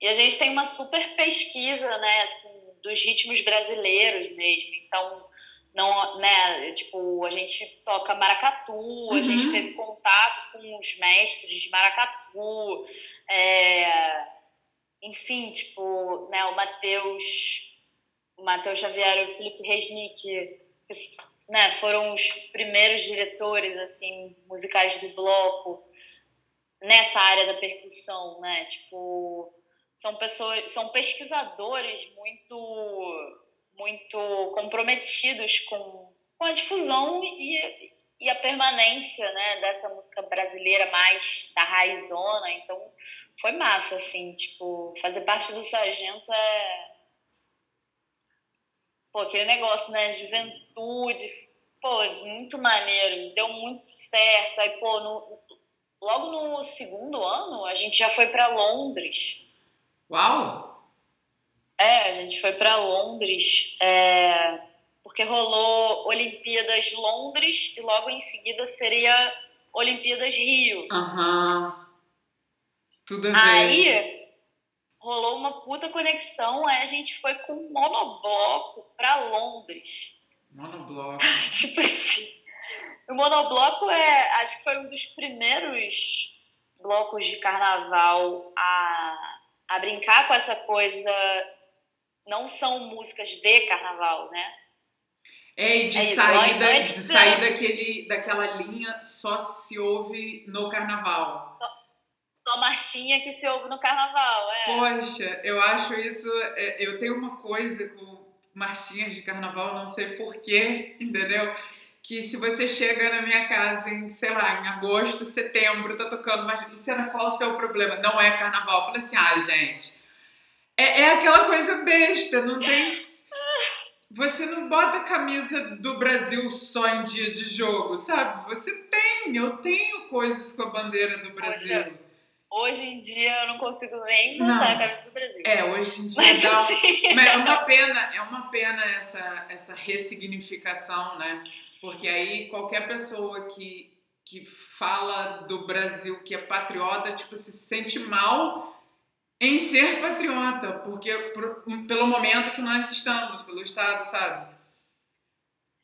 B: e a gente tem uma super pesquisa, né, assim, dos ritmos brasileiros mesmo. Então, não, né, tipo, a gente toca maracatu, a gente
A: Uhum.
B: teve contato com os mestres de maracatu, é, enfim, tipo, né, o Matheus, o Matheus Xavier e o Felipe Resnick, que, né, foram os primeiros diretores assim musicais do bloco nessa área da percussão, né? Tipo, são pessoas, são pesquisadores muito muito comprometidos com, com a difusão e, e a permanência, né, dessa música brasileira mais da raizona. Então, foi massa assim, tipo, fazer parte do sargento é pô, aquele negócio, né, juventude, pô, muito maneiro, deu muito certo. Aí, pô, no, logo no segundo ano, a gente já foi para Londres.
A: Uau!
B: É, a gente foi para Londres, é, porque rolou Olimpíadas Londres e logo em seguida seria Olimpíadas Rio.
A: Aham. Tudo a ver.
B: Aí rolou uma puta conexão, aí a gente foi com um monobloco para Londres.
A: Monobloco.
B: tipo assim. O monobloco é, acho que foi um dos primeiros blocos de carnaval a, a brincar com essa coisa. Não são músicas de carnaval, né?
A: É, e de
B: É
A: sair, da, de sair daquele, daquela linha só se ouve no carnaval.
B: Só marchinha que se ouve no carnaval, é.
A: Poxa, eu acho isso. é, Eu tenho uma coisa com marchinhas de carnaval, não sei porquê, entendeu? Que se você chega na minha casa em, sei lá, em agosto, setembro, tá tocando, mas Luciana, qual o seu problema? Não é carnaval. Eu falei assim, ah, gente, é, é aquela coisa besta, não tem. Você não bota a camisa do Brasil só em dia de jogo, sabe? Você tem, eu tenho coisas com a bandeira do Brasil.
B: Hoje em dia eu não consigo nem
A: Não.
B: botar a camisa do Brasil.
A: É, hoje em dia
B: Mas
A: dá,
B: assim,
A: Mas é uma pena, é uma pena essa, essa ressignificação, né? Porque aí qualquer pessoa que, que fala do Brasil que é patriota, tipo, se sente mal em ser patriota, porque por- pelo momento que nós estamos, pelo Estado, sabe?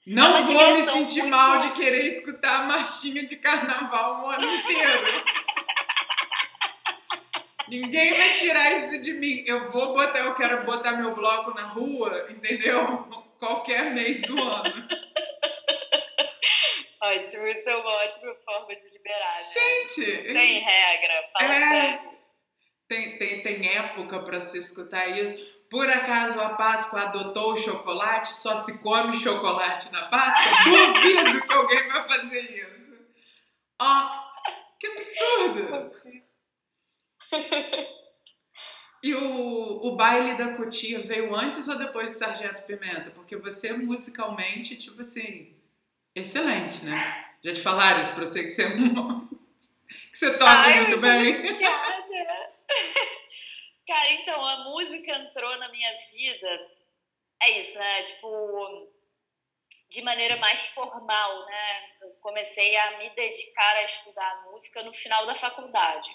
B: É
A: Não
B: uma
A: vou me sentir
B: muito-
A: mal de querer escutar a marchinha de carnaval o ano inteiro. Ninguém vai tirar isso de mim. Eu vou botar, eu quero botar meu bloco na rua, entendeu? Qualquer mês do ano.
B: Ótimo, isso é uma ótima forma de liberar. Né?
A: Gente!
B: Tem regra, fala
A: é,
B: sério.
A: Tem, tem, tem época para se escutar isso. Por acaso a Páscoa adotou o chocolate? Só se come chocolate na Páscoa? Duvido que alguém vai fazer isso. Ó, oh, que absurdo! E o, o baile da Cotia veio antes ou depois do Sargento Pimenta? Porque você musicalmente, tipo assim, excelente, né? Já te falaram isso pra você que você, que você toca
B: Ai,
A: muito bem?
B: Obrigada! Cara, então, a música entrou na minha vida, é isso, né? Tipo, de maneira mais formal, né? Eu comecei a me dedicar a estudar música no final da faculdade.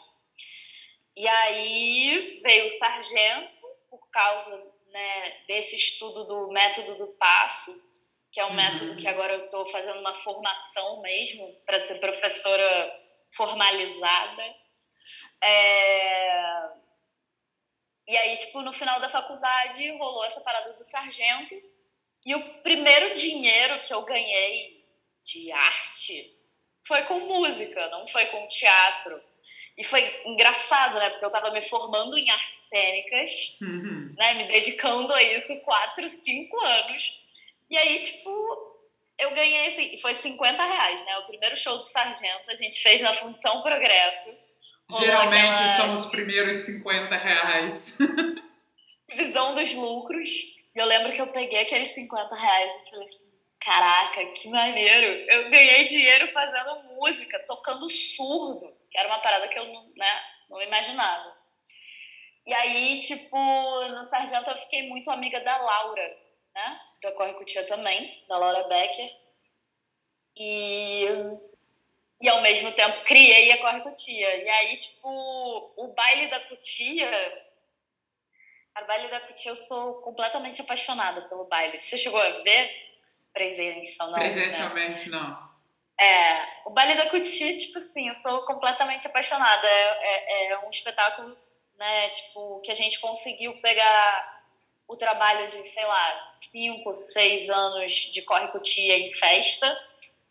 B: E aí veio o sargento, por causa né, desse estudo do método do passo, que é um uhum. método que agora eu estou fazendo uma formação mesmo para ser professora formalizada. É... E aí, tipo, no final da faculdade rolou essa parada do sargento. E o primeiro dinheiro que eu ganhei de arte foi com música, não foi com teatro. E foi engraçado, né? Porque eu tava me formando em artes cênicas, uhum. né? Me dedicando a isso quatro, cinco anos. E aí, tipo, eu ganhei, assim, foi 50 reais, né? O primeiro show do Sargento a gente fez na Função Progresso.
A: Geralmente aquela... são os primeiros 50 reais.
B: Visão dos lucros. E eu lembro que eu peguei aqueles 50 reais e falei assim, caraca, que maneiro. Eu ganhei dinheiro fazendo música, tocando surdo que era uma parada que eu não, né, não imaginava. E aí, tipo, no Sargento eu fiquei muito amiga da Laura, né? Da Corre Cutia também, da Laura Becker. E, e ao mesmo tempo criei a Corre Cutia. E aí, tipo, o baile da Cutia. A baile da Cutia eu sou completamente apaixonada pelo baile. Você chegou a ver presencial?
A: Não, Presencialmente, né? não.
B: É, o Baile da Cuti, tipo assim, eu sou completamente apaixonada. É, é, é, um espetáculo, né, tipo, que a gente conseguiu pegar o trabalho de, sei lá, cinco, seis anos de Corre Cutia em festa.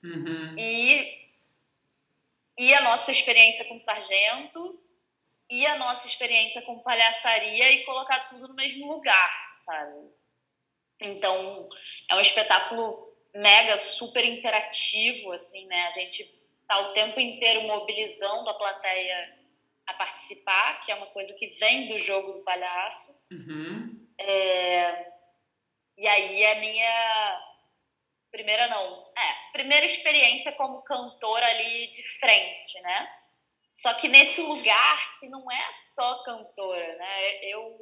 A: Uhum.
B: E, e a nossa experiência com Sargento e a nossa experiência com palhaçaria e colocar tudo no mesmo lugar, sabe? Então, é um espetáculo mega super interativo, assim, né? A gente tá o tempo inteiro mobilizando a plateia a participar, que é uma coisa que vem do jogo do palhaço.
A: Uhum.
B: É... E aí é minha primeira não, é primeira experiência como cantora ali de frente, né? Só que nesse lugar que não é só cantora, né? Eu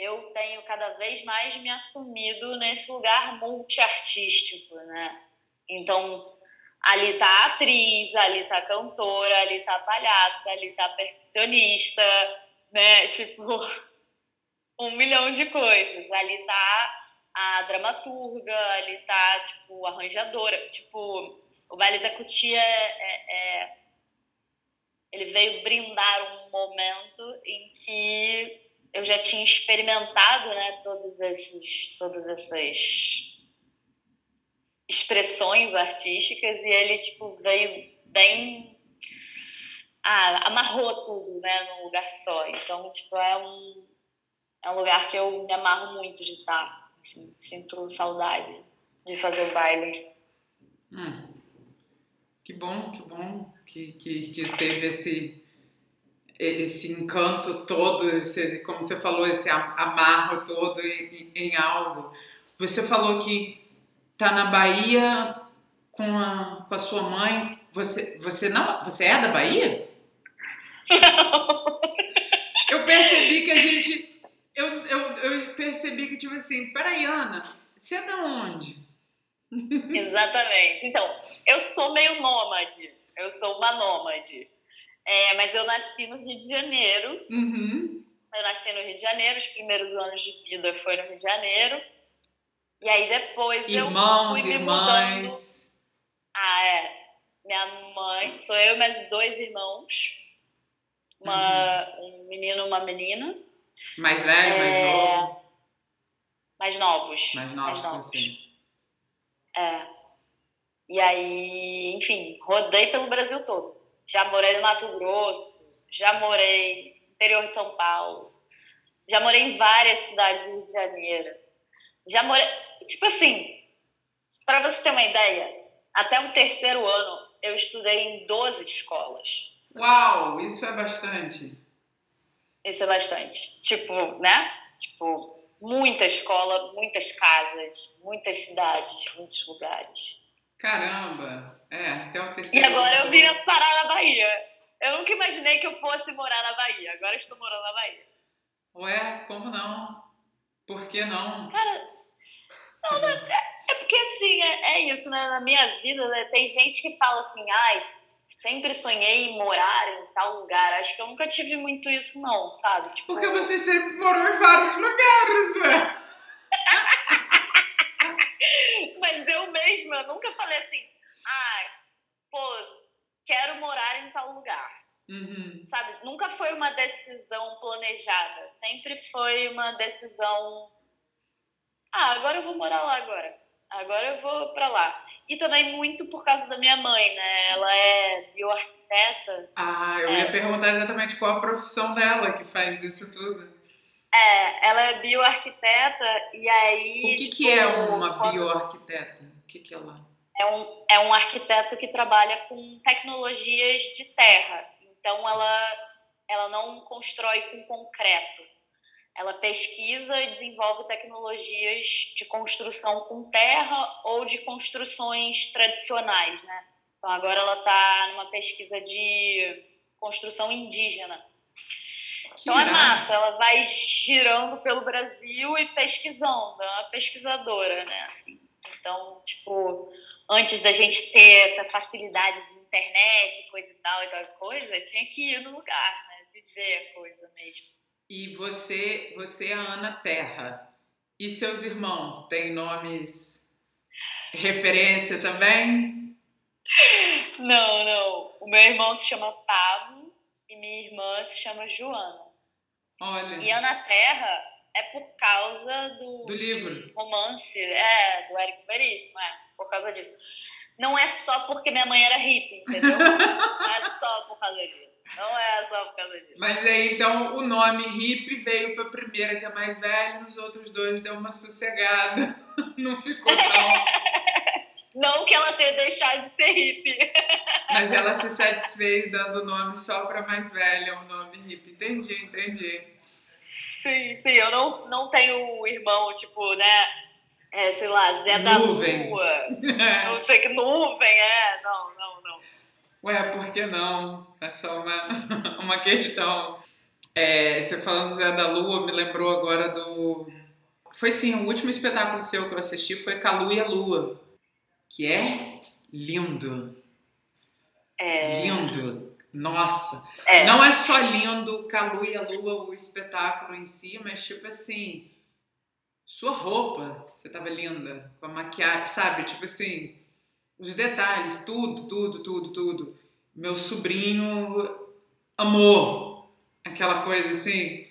B: eu tenho cada vez mais me assumido nesse lugar multiartístico, né? Então, ali tá atriz, ali tá cantora, ali tá palhaça, ali tá percussionista, né? Tipo, um milhão de coisas. Ali tá a dramaturga, ali tá, tipo, arranjadora. Tipo, o Baile da Cutia é, é, é ele veio brindar um momento em que eu já tinha experimentado, né, todos esses, todas essas expressões artísticas e ele tipo veio bem ah, amarrou tudo, né, num lugar só. Então, tipo, é um é um lugar que eu me amarro muito de estar, assim, sinto saudade de fazer o baile.
A: Hum. Que bom, que bom que, que, que teve esse esse encanto todo, esse, como você falou, esse amarro todo em, em algo. Você falou que tá na Bahia com a, com a sua mãe. Você, você não, você é da Bahia?
B: Não.
A: Eu percebi que a gente, eu, eu, eu percebi que tipo assim, peraí, Ana, você é da onde?
B: Exatamente. Então, eu sou meio nômade. Eu sou uma nômade. É, mas eu nasci no Rio de Janeiro.
A: Uhum.
B: Eu nasci no Rio de Janeiro, os primeiros anos de vida foi no Rio de Janeiro. E aí depois
A: Irmãos,
B: eu fui me
A: irmãs.
B: mudando. Ah, é. Minha mãe, sou eu e mais dois irmãos. Uma, uhum. Um menino e uma menina.
A: Mais velho, é... mais novo?
B: Mais novos.
A: Mais novos, mais novos.
B: É. E aí, enfim, rodei pelo Brasil todo. Já morei no Mato Grosso, já morei no interior de São Paulo, já morei em várias cidades do Rio de Janeiro. Já morei, tipo assim, para você ter uma ideia, até o terceiro ano eu estudei em 12 escolas.
A: Uau, isso é bastante.
B: Isso é bastante. Tipo, né? Tipo, muita escola, muitas casas, muitas cidades, muitos lugares.
A: Caramba! É, até o terceiro.
B: E agora eu vim parar na Bahia. Eu nunca imaginei que eu fosse morar na Bahia. Agora estou morando na Bahia.
A: Ué, como não? Por que não?
B: Cara, não, não é, é, porque assim, é, é, isso, né? Na minha vida, né? tem gente que fala assim, ai, sempre sonhei em morar em tal lugar. Acho que eu nunca tive muito isso, não, sabe?
A: Tipo, Porque você sempre morou em vários lugares, né?
B: Mas eu mesma nunca falei assim, ah, pô, quero morar em tal lugar.
A: Uhum.
B: Sabe? Nunca foi uma decisão planejada. Sempre foi uma decisão. Ah, agora eu vou morar lá agora. Agora eu vou para lá. E também muito por causa da minha mãe, né? Ela é bioarquiteta.
A: Ah, eu é. ia perguntar exatamente qual a profissão dela que faz isso tudo.
B: É, ela é bioarquiteta e aí.
A: O que, tipo, que é uma bioarquiteta? O que, que é lá?
B: É um, é um arquiteto que trabalha com tecnologias de terra. Então ela, ela não constrói com concreto ela pesquisa e desenvolve tecnologias de construção com terra ou de construções tradicionais, né? Então agora ela está numa pesquisa de construção indígena. Que então é massa, ela vai girando pelo Brasil e pesquisando, é uma pesquisadora, né? Assim, então, tipo, antes da gente ter essa facilidade de internet, coisa e tal e tal coisa, tinha que ir no lugar, né? Viver a coisa mesmo.
A: E você, você é a Ana Terra. E seus irmãos têm nomes referência também?
B: Não, não. O meu irmão se chama Pablo e minha irmã se chama Joana.
A: Olha.
B: E Ana Terra é por causa do,
A: do livro.
B: romance, é, do Érico Veríssimo, é, por causa disso. Não é só porque minha mãe era hippie, entendeu? Não é só por causa disso. Não é só por causa disso.
A: Mas aí, então, o nome hippie veio pra primeira, que é mais velha, nos outros dois deu uma sossegada. Não ficou tão...
B: Não que ela tenha deixado de ser hippie.
A: Mas ela se satisfez dando o nome só pra mais velha, o nome hippie. Entendi, entendi.
B: Sim, sim. Eu não, não tenho irmão, tipo, né? É, sei lá, Zé nuvem. da Lua. Não sei que nuvem, é. Não, não, não.
A: Ué, por que não? É só uma, uma questão. É, você falando Zé da Lua, me lembrou agora do. Foi sim, o último espetáculo seu que eu assisti foi Calu e a Lua, que é lindo.
B: É...
A: Lindo. Nossa.
B: É.
A: Não é só lindo Calu e a Lua, o espetáculo em si, mas tipo assim. Sua roupa, você tava linda, com a maquiagem, sabe? Tipo assim, os detalhes, tudo, tudo, tudo, tudo. Meu sobrinho amou aquela coisa assim,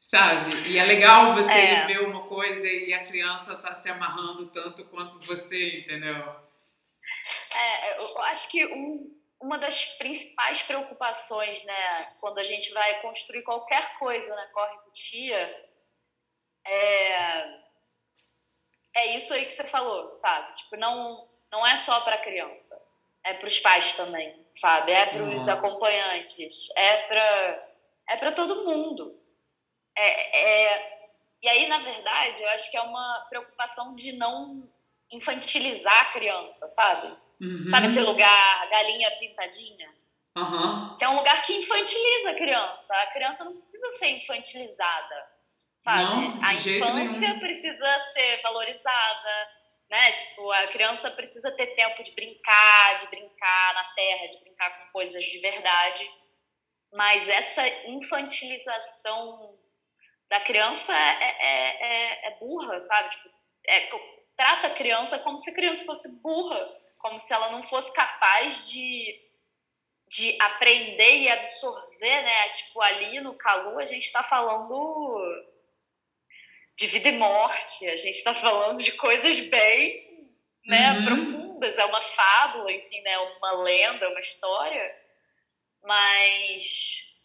A: sabe? E é legal você é. ver uma coisa e a criança tá se amarrando tanto quanto você, entendeu?
B: É, eu acho que um, uma das principais preocupações, né, quando a gente vai construir qualquer coisa na Corre Tia, é, é isso aí que você falou, sabe? Tipo, não não é só para criança, é para os pais também, sabe? É para os acompanhantes, é para é para todo mundo. É, é, e aí, na verdade, eu acho que é uma preocupação de não infantilizar a criança, sabe?
A: Uhum.
B: Sabe esse lugar, galinha pintadinha?
A: Uhum.
B: Que é um lugar que infantiliza a criança. A criança não precisa ser infantilizada, sabe?
A: Não,
B: a infância precisa ser valorizada, né? Tipo, a criança precisa ter tempo de brincar, de brincar na terra, de brincar com coisas de verdade. Mas essa infantilização da criança é, é, é, é burra, sabe? Tipo, é, trata a criança como se a criança fosse burra, como se ela não fosse capaz de, de aprender e absorver, né? Tipo, ali no Calu a gente está falando de vida e morte, a gente está falando de coisas bem né, uhum. lendas, é uma fábula, enfim, né? Uma lenda, uma história. Mas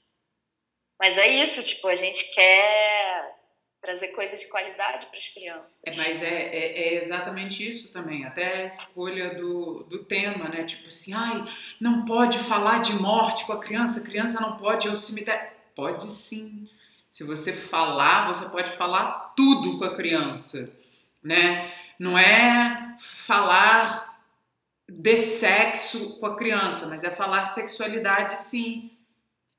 B: mas é isso, tipo, a gente quer trazer coisa de qualidade para as crianças.
A: É, mas é, é, é, exatamente isso também, até a escolha do, do tema, né? Tipo assim, ai, não pode falar de morte com a criança, a criança não pode ir ao cemitério. Pode sim. Se você falar, você pode falar tudo com a criança, né? Não é falar de sexo com a criança, mas é falar sexualidade sim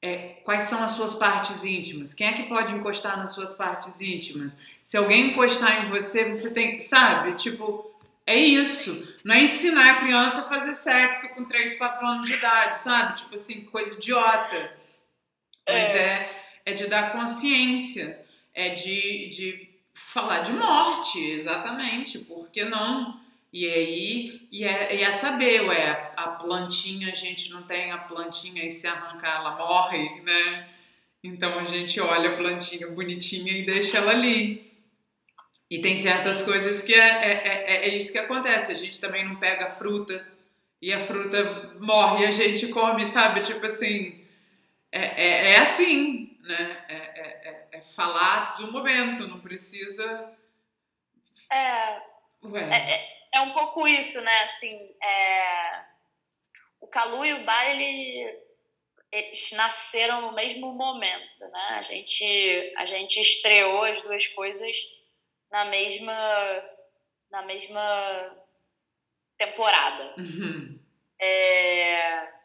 A: é, quais são as suas partes íntimas? Quem é que pode encostar nas suas partes íntimas? Se alguém encostar em você, você tem, sabe? Tipo, é isso. Não é ensinar a criança a fazer sexo com 3, 4 anos de idade, sabe? Tipo assim, coisa idiota. Mas é, é, é de dar consciência, é de, de falar de morte, exatamente. Por que não? E aí, e é, e é saber, ué, a plantinha, a gente não tem a plantinha e se arrancar ela morre, né? Então a gente olha a plantinha bonitinha e deixa ela ali. E tem certas coisas que é, é, é, é isso que acontece. A gente também não pega fruta e a fruta morre e a gente come, sabe? Tipo assim, é, é, é assim, né? É, é, é, é falar do momento, não precisa.
B: É. É, é é um pouco isso, né? Assim, é... o Calu e o Baile eles nasceram no mesmo momento, né? A gente a gente estreou as duas coisas na mesma na mesma temporada. Uhum. É...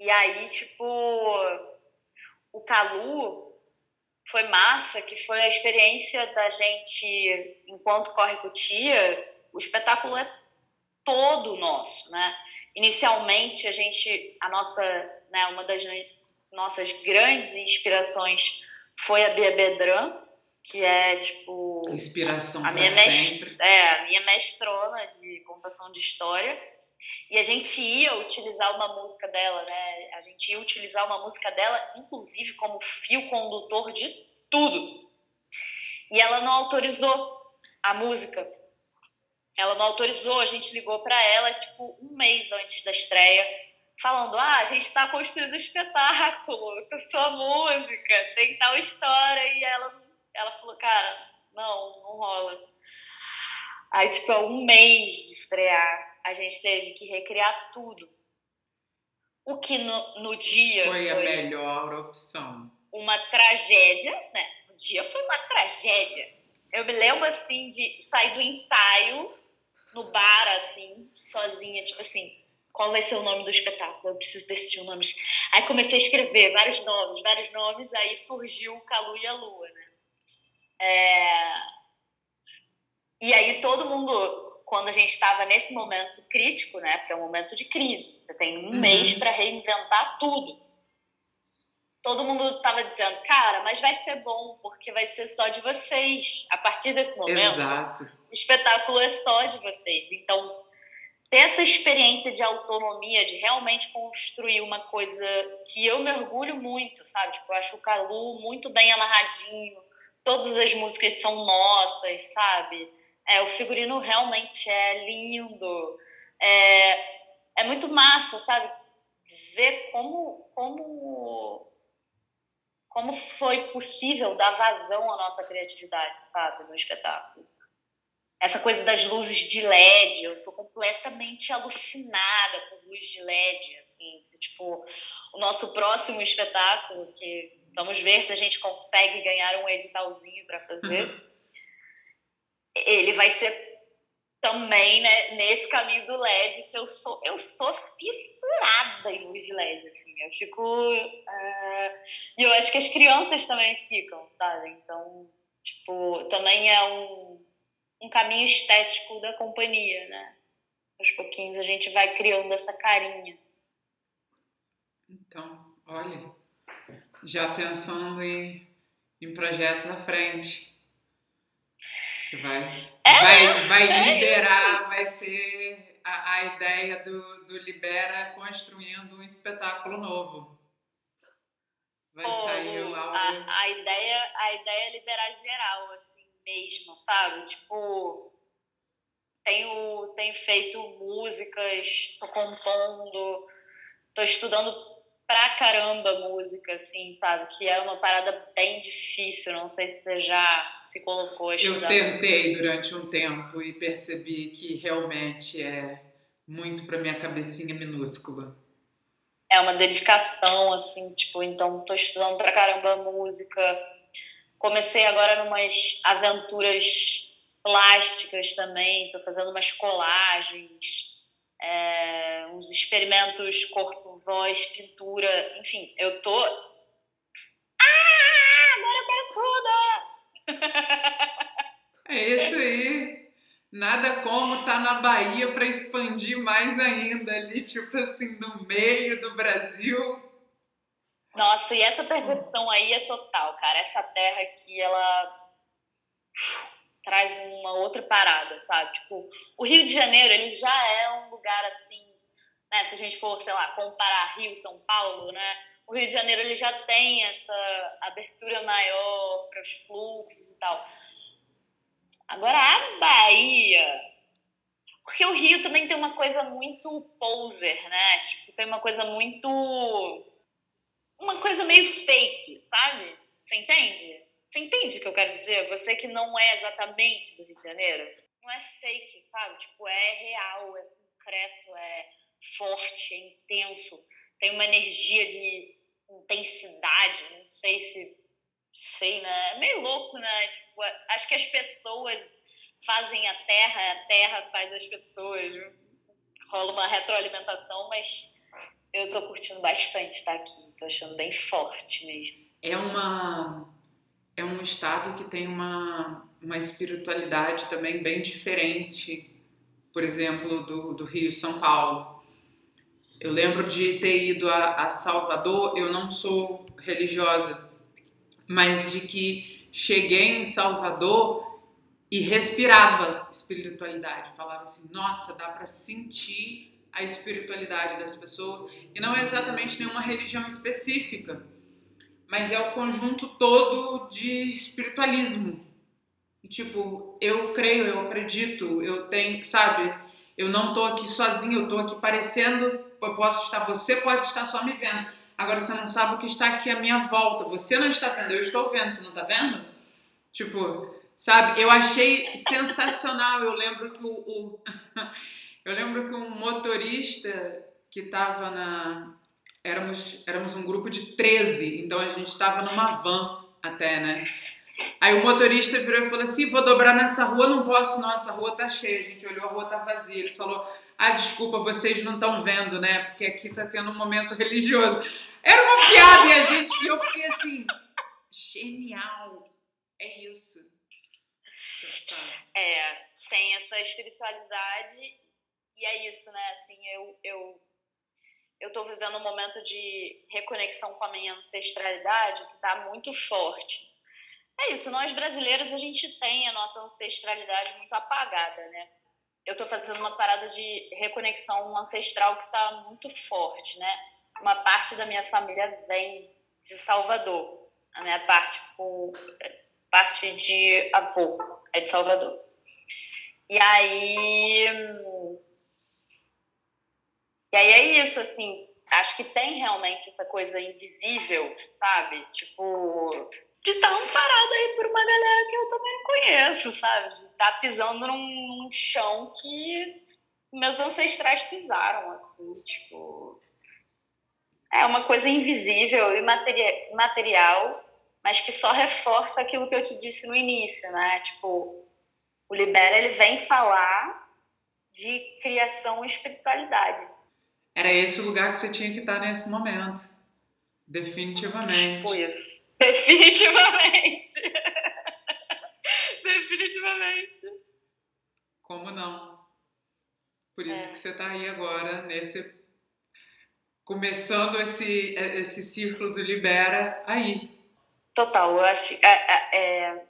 B: E aí, tipo, o Calu foi massa, que foi a experiência da gente, enquanto corre com tia, o espetáculo é todo nosso, né? Inicialmente a gente, a nossa, né, uma das nossas grandes inspirações foi a Bia Bedran, que é tipo
A: inspiração
B: a minha
A: mestre,
B: é a minha mestrona de contação de história. E a gente ia utilizar uma música dela, né? A gente ia utilizar uma música dela, inclusive como fio condutor de tudo. E ela não autorizou a música ela não autorizou, a gente ligou para ela, tipo, um mês antes da estreia, falando: ah, a gente está construindo um espetáculo, com sua música, tem tal história. E ela, ela falou: cara, não, não rola. Aí, tipo, um mês de estrear, a gente teve que recriar tudo. O que no, no dia
A: foi, foi a melhor opção.
B: Uma tragédia, né? O dia foi uma tragédia. Eu me lembro assim de sair do ensaio no bar, assim, sozinha, tipo assim, qual vai ser o nome do espetáculo? Eu preciso decidir o nome. Aí comecei a escrever vários nomes, vários nomes, aí surgiu o Calu e a Lua, né? É... E aí todo mundo, quando a gente estava nesse momento crítico, né? Porque é um momento de crise, você tem um uhum. mês para reinventar tudo todo mundo estava dizendo, cara, mas vai ser bom, porque vai ser só de vocês. A partir desse momento,
A: Exato.
B: o espetáculo é só de vocês. Então, ter essa experiência de autonomia, de realmente construir uma coisa que eu mergulho muito, sabe? Tipo, eu acho o Calu muito bem amarradinho, todas as músicas são nossas, sabe? É, o figurino realmente é lindo. É, é muito massa, sabe? Ver como, como como foi possível dar vazão à nossa criatividade, sabe, no espetáculo. Essa coisa das luzes de LED, eu sou completamente alucinada por luz de LED, assim, se, tipo, o nosso próximo espetáculo, que vamos ver se a gente consegue ganhar um editalzinho para fazer, uhum. Ele vai ser também né, nesse caminho do LED que eu sou eu sou fissurada em luz LED assim. Eu fico uh, e eu acho que as crianças também ficam sabe? Então tipo também é um, um caminho estético da companhia né? Aos pouquinhos a gente vai criando essa carinha.
A: Então olha já pensando em, em projetos à frente vai, é, vai, vai é liberar, vai ser a, a ideia do, do Libera construindo um espetáculo novo.
B: Vai sair algo... a, a, ideia, a ideia é liberar geral, assim mesmo, sabe? Tipo, tenho, tenho feito músicas, tô compondo, tô estudando pra caramba música, assim, sabe? Que é uma parada bem difícil, não sei se você já se colocou a estudar.
A: Eu tentei música. durante um tempo e percebi que realmente é muito pra minha cabecinha minúscula.
B: É uma dedicação, assim, tipo, então tô estudando pra caramba música. Comecei agora numas aventuras plásticas também, estou fazendo umas colagens, é, uns experimentos corpo, voz, pintura, enfim, eu tô. Ah, agora eu quero tudo!
A: É isso aí. Nada como estar tá na Bahia para expandir mais ainda ali, tipo assim, no meio do Brasil.
B: Nossa, e essa percepção aí é total, cara. Essa terra aqui, ela traz uma outra parada, sabe? Tipo, o Rio de Janeiro, ele já é um lugar assim, né? Se a gente for, sei lá, comparar Rio, São Paulo, né? O Rio de Janeiro, ele já tem essa abertura maior para os fluxos e tal. Agora, a Bahia... Porque o Rio também tem uma coisa muito poser, né? Tipo, tem uma coisa muito... Uma coisa meio fake, sabe? Você entende? Você entende o que eu quero dizer? Você que não é exatamente do Rio de Janeiro, não é fake, sabe? Tipo, é real, é concreto, é forte, é intenso, tem uma energia de intensidade, não sei se sei, né? É meio louco, né? Tipo, acho que as pessoas fazem a terra, a terra faz as pessoas. Rola uma retroalimentação, mas eu tô curtindo bastante estar aqui, tô achando bem forte mesmo.
A: É uma é um estado que tem uma, uma espiritualidade também bem diferente, por exemplo, do, do Rio São Paulo. Eu lembro de ter ido a, a Salvador, eu não sou religiosa, mas de que cheguei em Salvador e respirava espiritualidade, falava assim: nossa, dá para sentir a espiritualidade das pessoas, e não é exatamente nenhuma religião específica mas é o conjunto todo de espiritualismo. tipo, eu creio, eu acredito, eu tenho, sabe? Eu não tô aqui sozinho, eu tô aqui parecendo, eu posso estar, você pode estar só me vendo. Agora você não sabe o que está aqui à minha volta. Você não está vendo, eu estou vendo, você não está vendo? Tipo, sabe? Eu achei sensacional. Eu lembro que o, o eu lembro que um motorista que estava na éramos, éramos um grupo de 13, então a gente estava numa van até, né? Aí o motorista virou e falou assim: vou dobrar nessa rua, não posso, não, essa rua tá cheia. A gente olhou, a rua tá vazia. Ele falou: ah, desculpa, vocês não estão vendo, né? Porque aqui tá tendo um momento religioso. Era uma piada e a gente, eu fiquei assim: genial, é isso.
B: É, tem essa espiritualidade e é isso, né? Assim, eu, eu eu estou vivendo um momento de reconexão com a minha ancestralidade que está muito forte. É isso, nós brasileiros, a gente tem a nossa ancestralidade muito apagada, né? Eu estou fazendo uma parada de reconexão ancestral que está muito forte, né? Uma parte da minha família vem de Salvador. A minha parte, por parte de avô, é de Salvador. E aí e aí é isso, assim, acho que tem realmente essa coisa invisível, sabe? Tipo, de estar tá parado aí por uma galera que eu também não conheço, sabe? De estar tá pisando num, num chão que meus ancestrais pisaram, assim, tipo. É uma coisa invisível e material, mas que só reforça aquilo que eu te disse no início, né? Tipo, o Libera ele vem falar de criação e espiritualidade.
A: Era esse o lugar que você tinha que estar nesse momento. Definitivamente.
B: Tipo isso. Definitivamente. Definitivamente.
A: Como não? Por isso é. que você está aí agora, nesse. Começando esse, esse círculo do Libera aí.
B: Total, eu acho. É, é, é,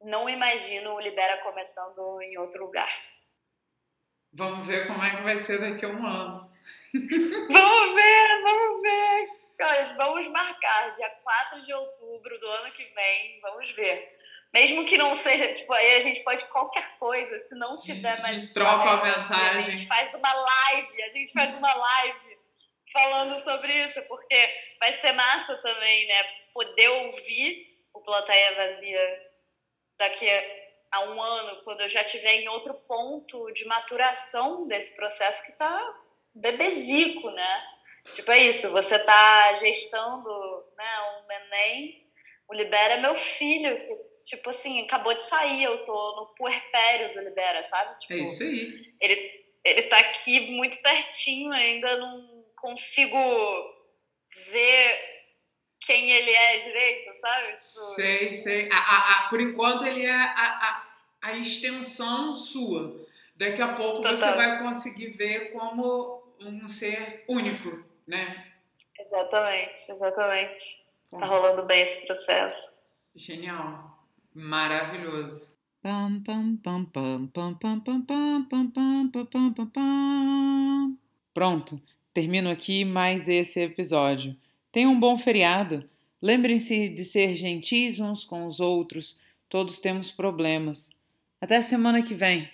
B: não imagino o Libera começando em outro lugar.
A: Vamos ver como é que vai ser daqui a um ano
B: vamos ver, vamos ver. Olha, vamos marcar dia 4 de outubro do ano que vem, vamos ver. mesmo que não seja, tipo, aí a gente pode qualquer coisa, se não tiver mais.
A: Troca a mensagem.
B: A gente faz uma live, a gente faz uma live falando sobre isso, porque vai ser massa também, né? Poder ouvir o Plateia Vazia daqui a um ano, quando eu já estiver em outro ponto de maturação desse processo que tá bebezico, né? Tipo, é isso, você tá gestando né, um neném, o Libera é meu filho, que, tipo assim, acabou de sair, eu tô no puerpério do Libera, sabe? Tipo,
A: é isso aí.
B: Ele, ele tá aqui muito pertinho, ainda não consigo ver quem ele é direito, sabe? Tipo,
A: sei, sei. A, a, a, por enquanto ele é a, a, extensão sua. Daqui a pouco Total. você vai conseguir ver como um ser único, né?
B: Exatamente, exatamente. Bom. Tá rolando bem esse processo.
A: Genial. Maravilhoso. Pronto, termino aqui mais esse episódio. Tenham um bom feriado. Lembrem-se de ser gentis uns com os outros. Todos temos problemas. Até semana que vem.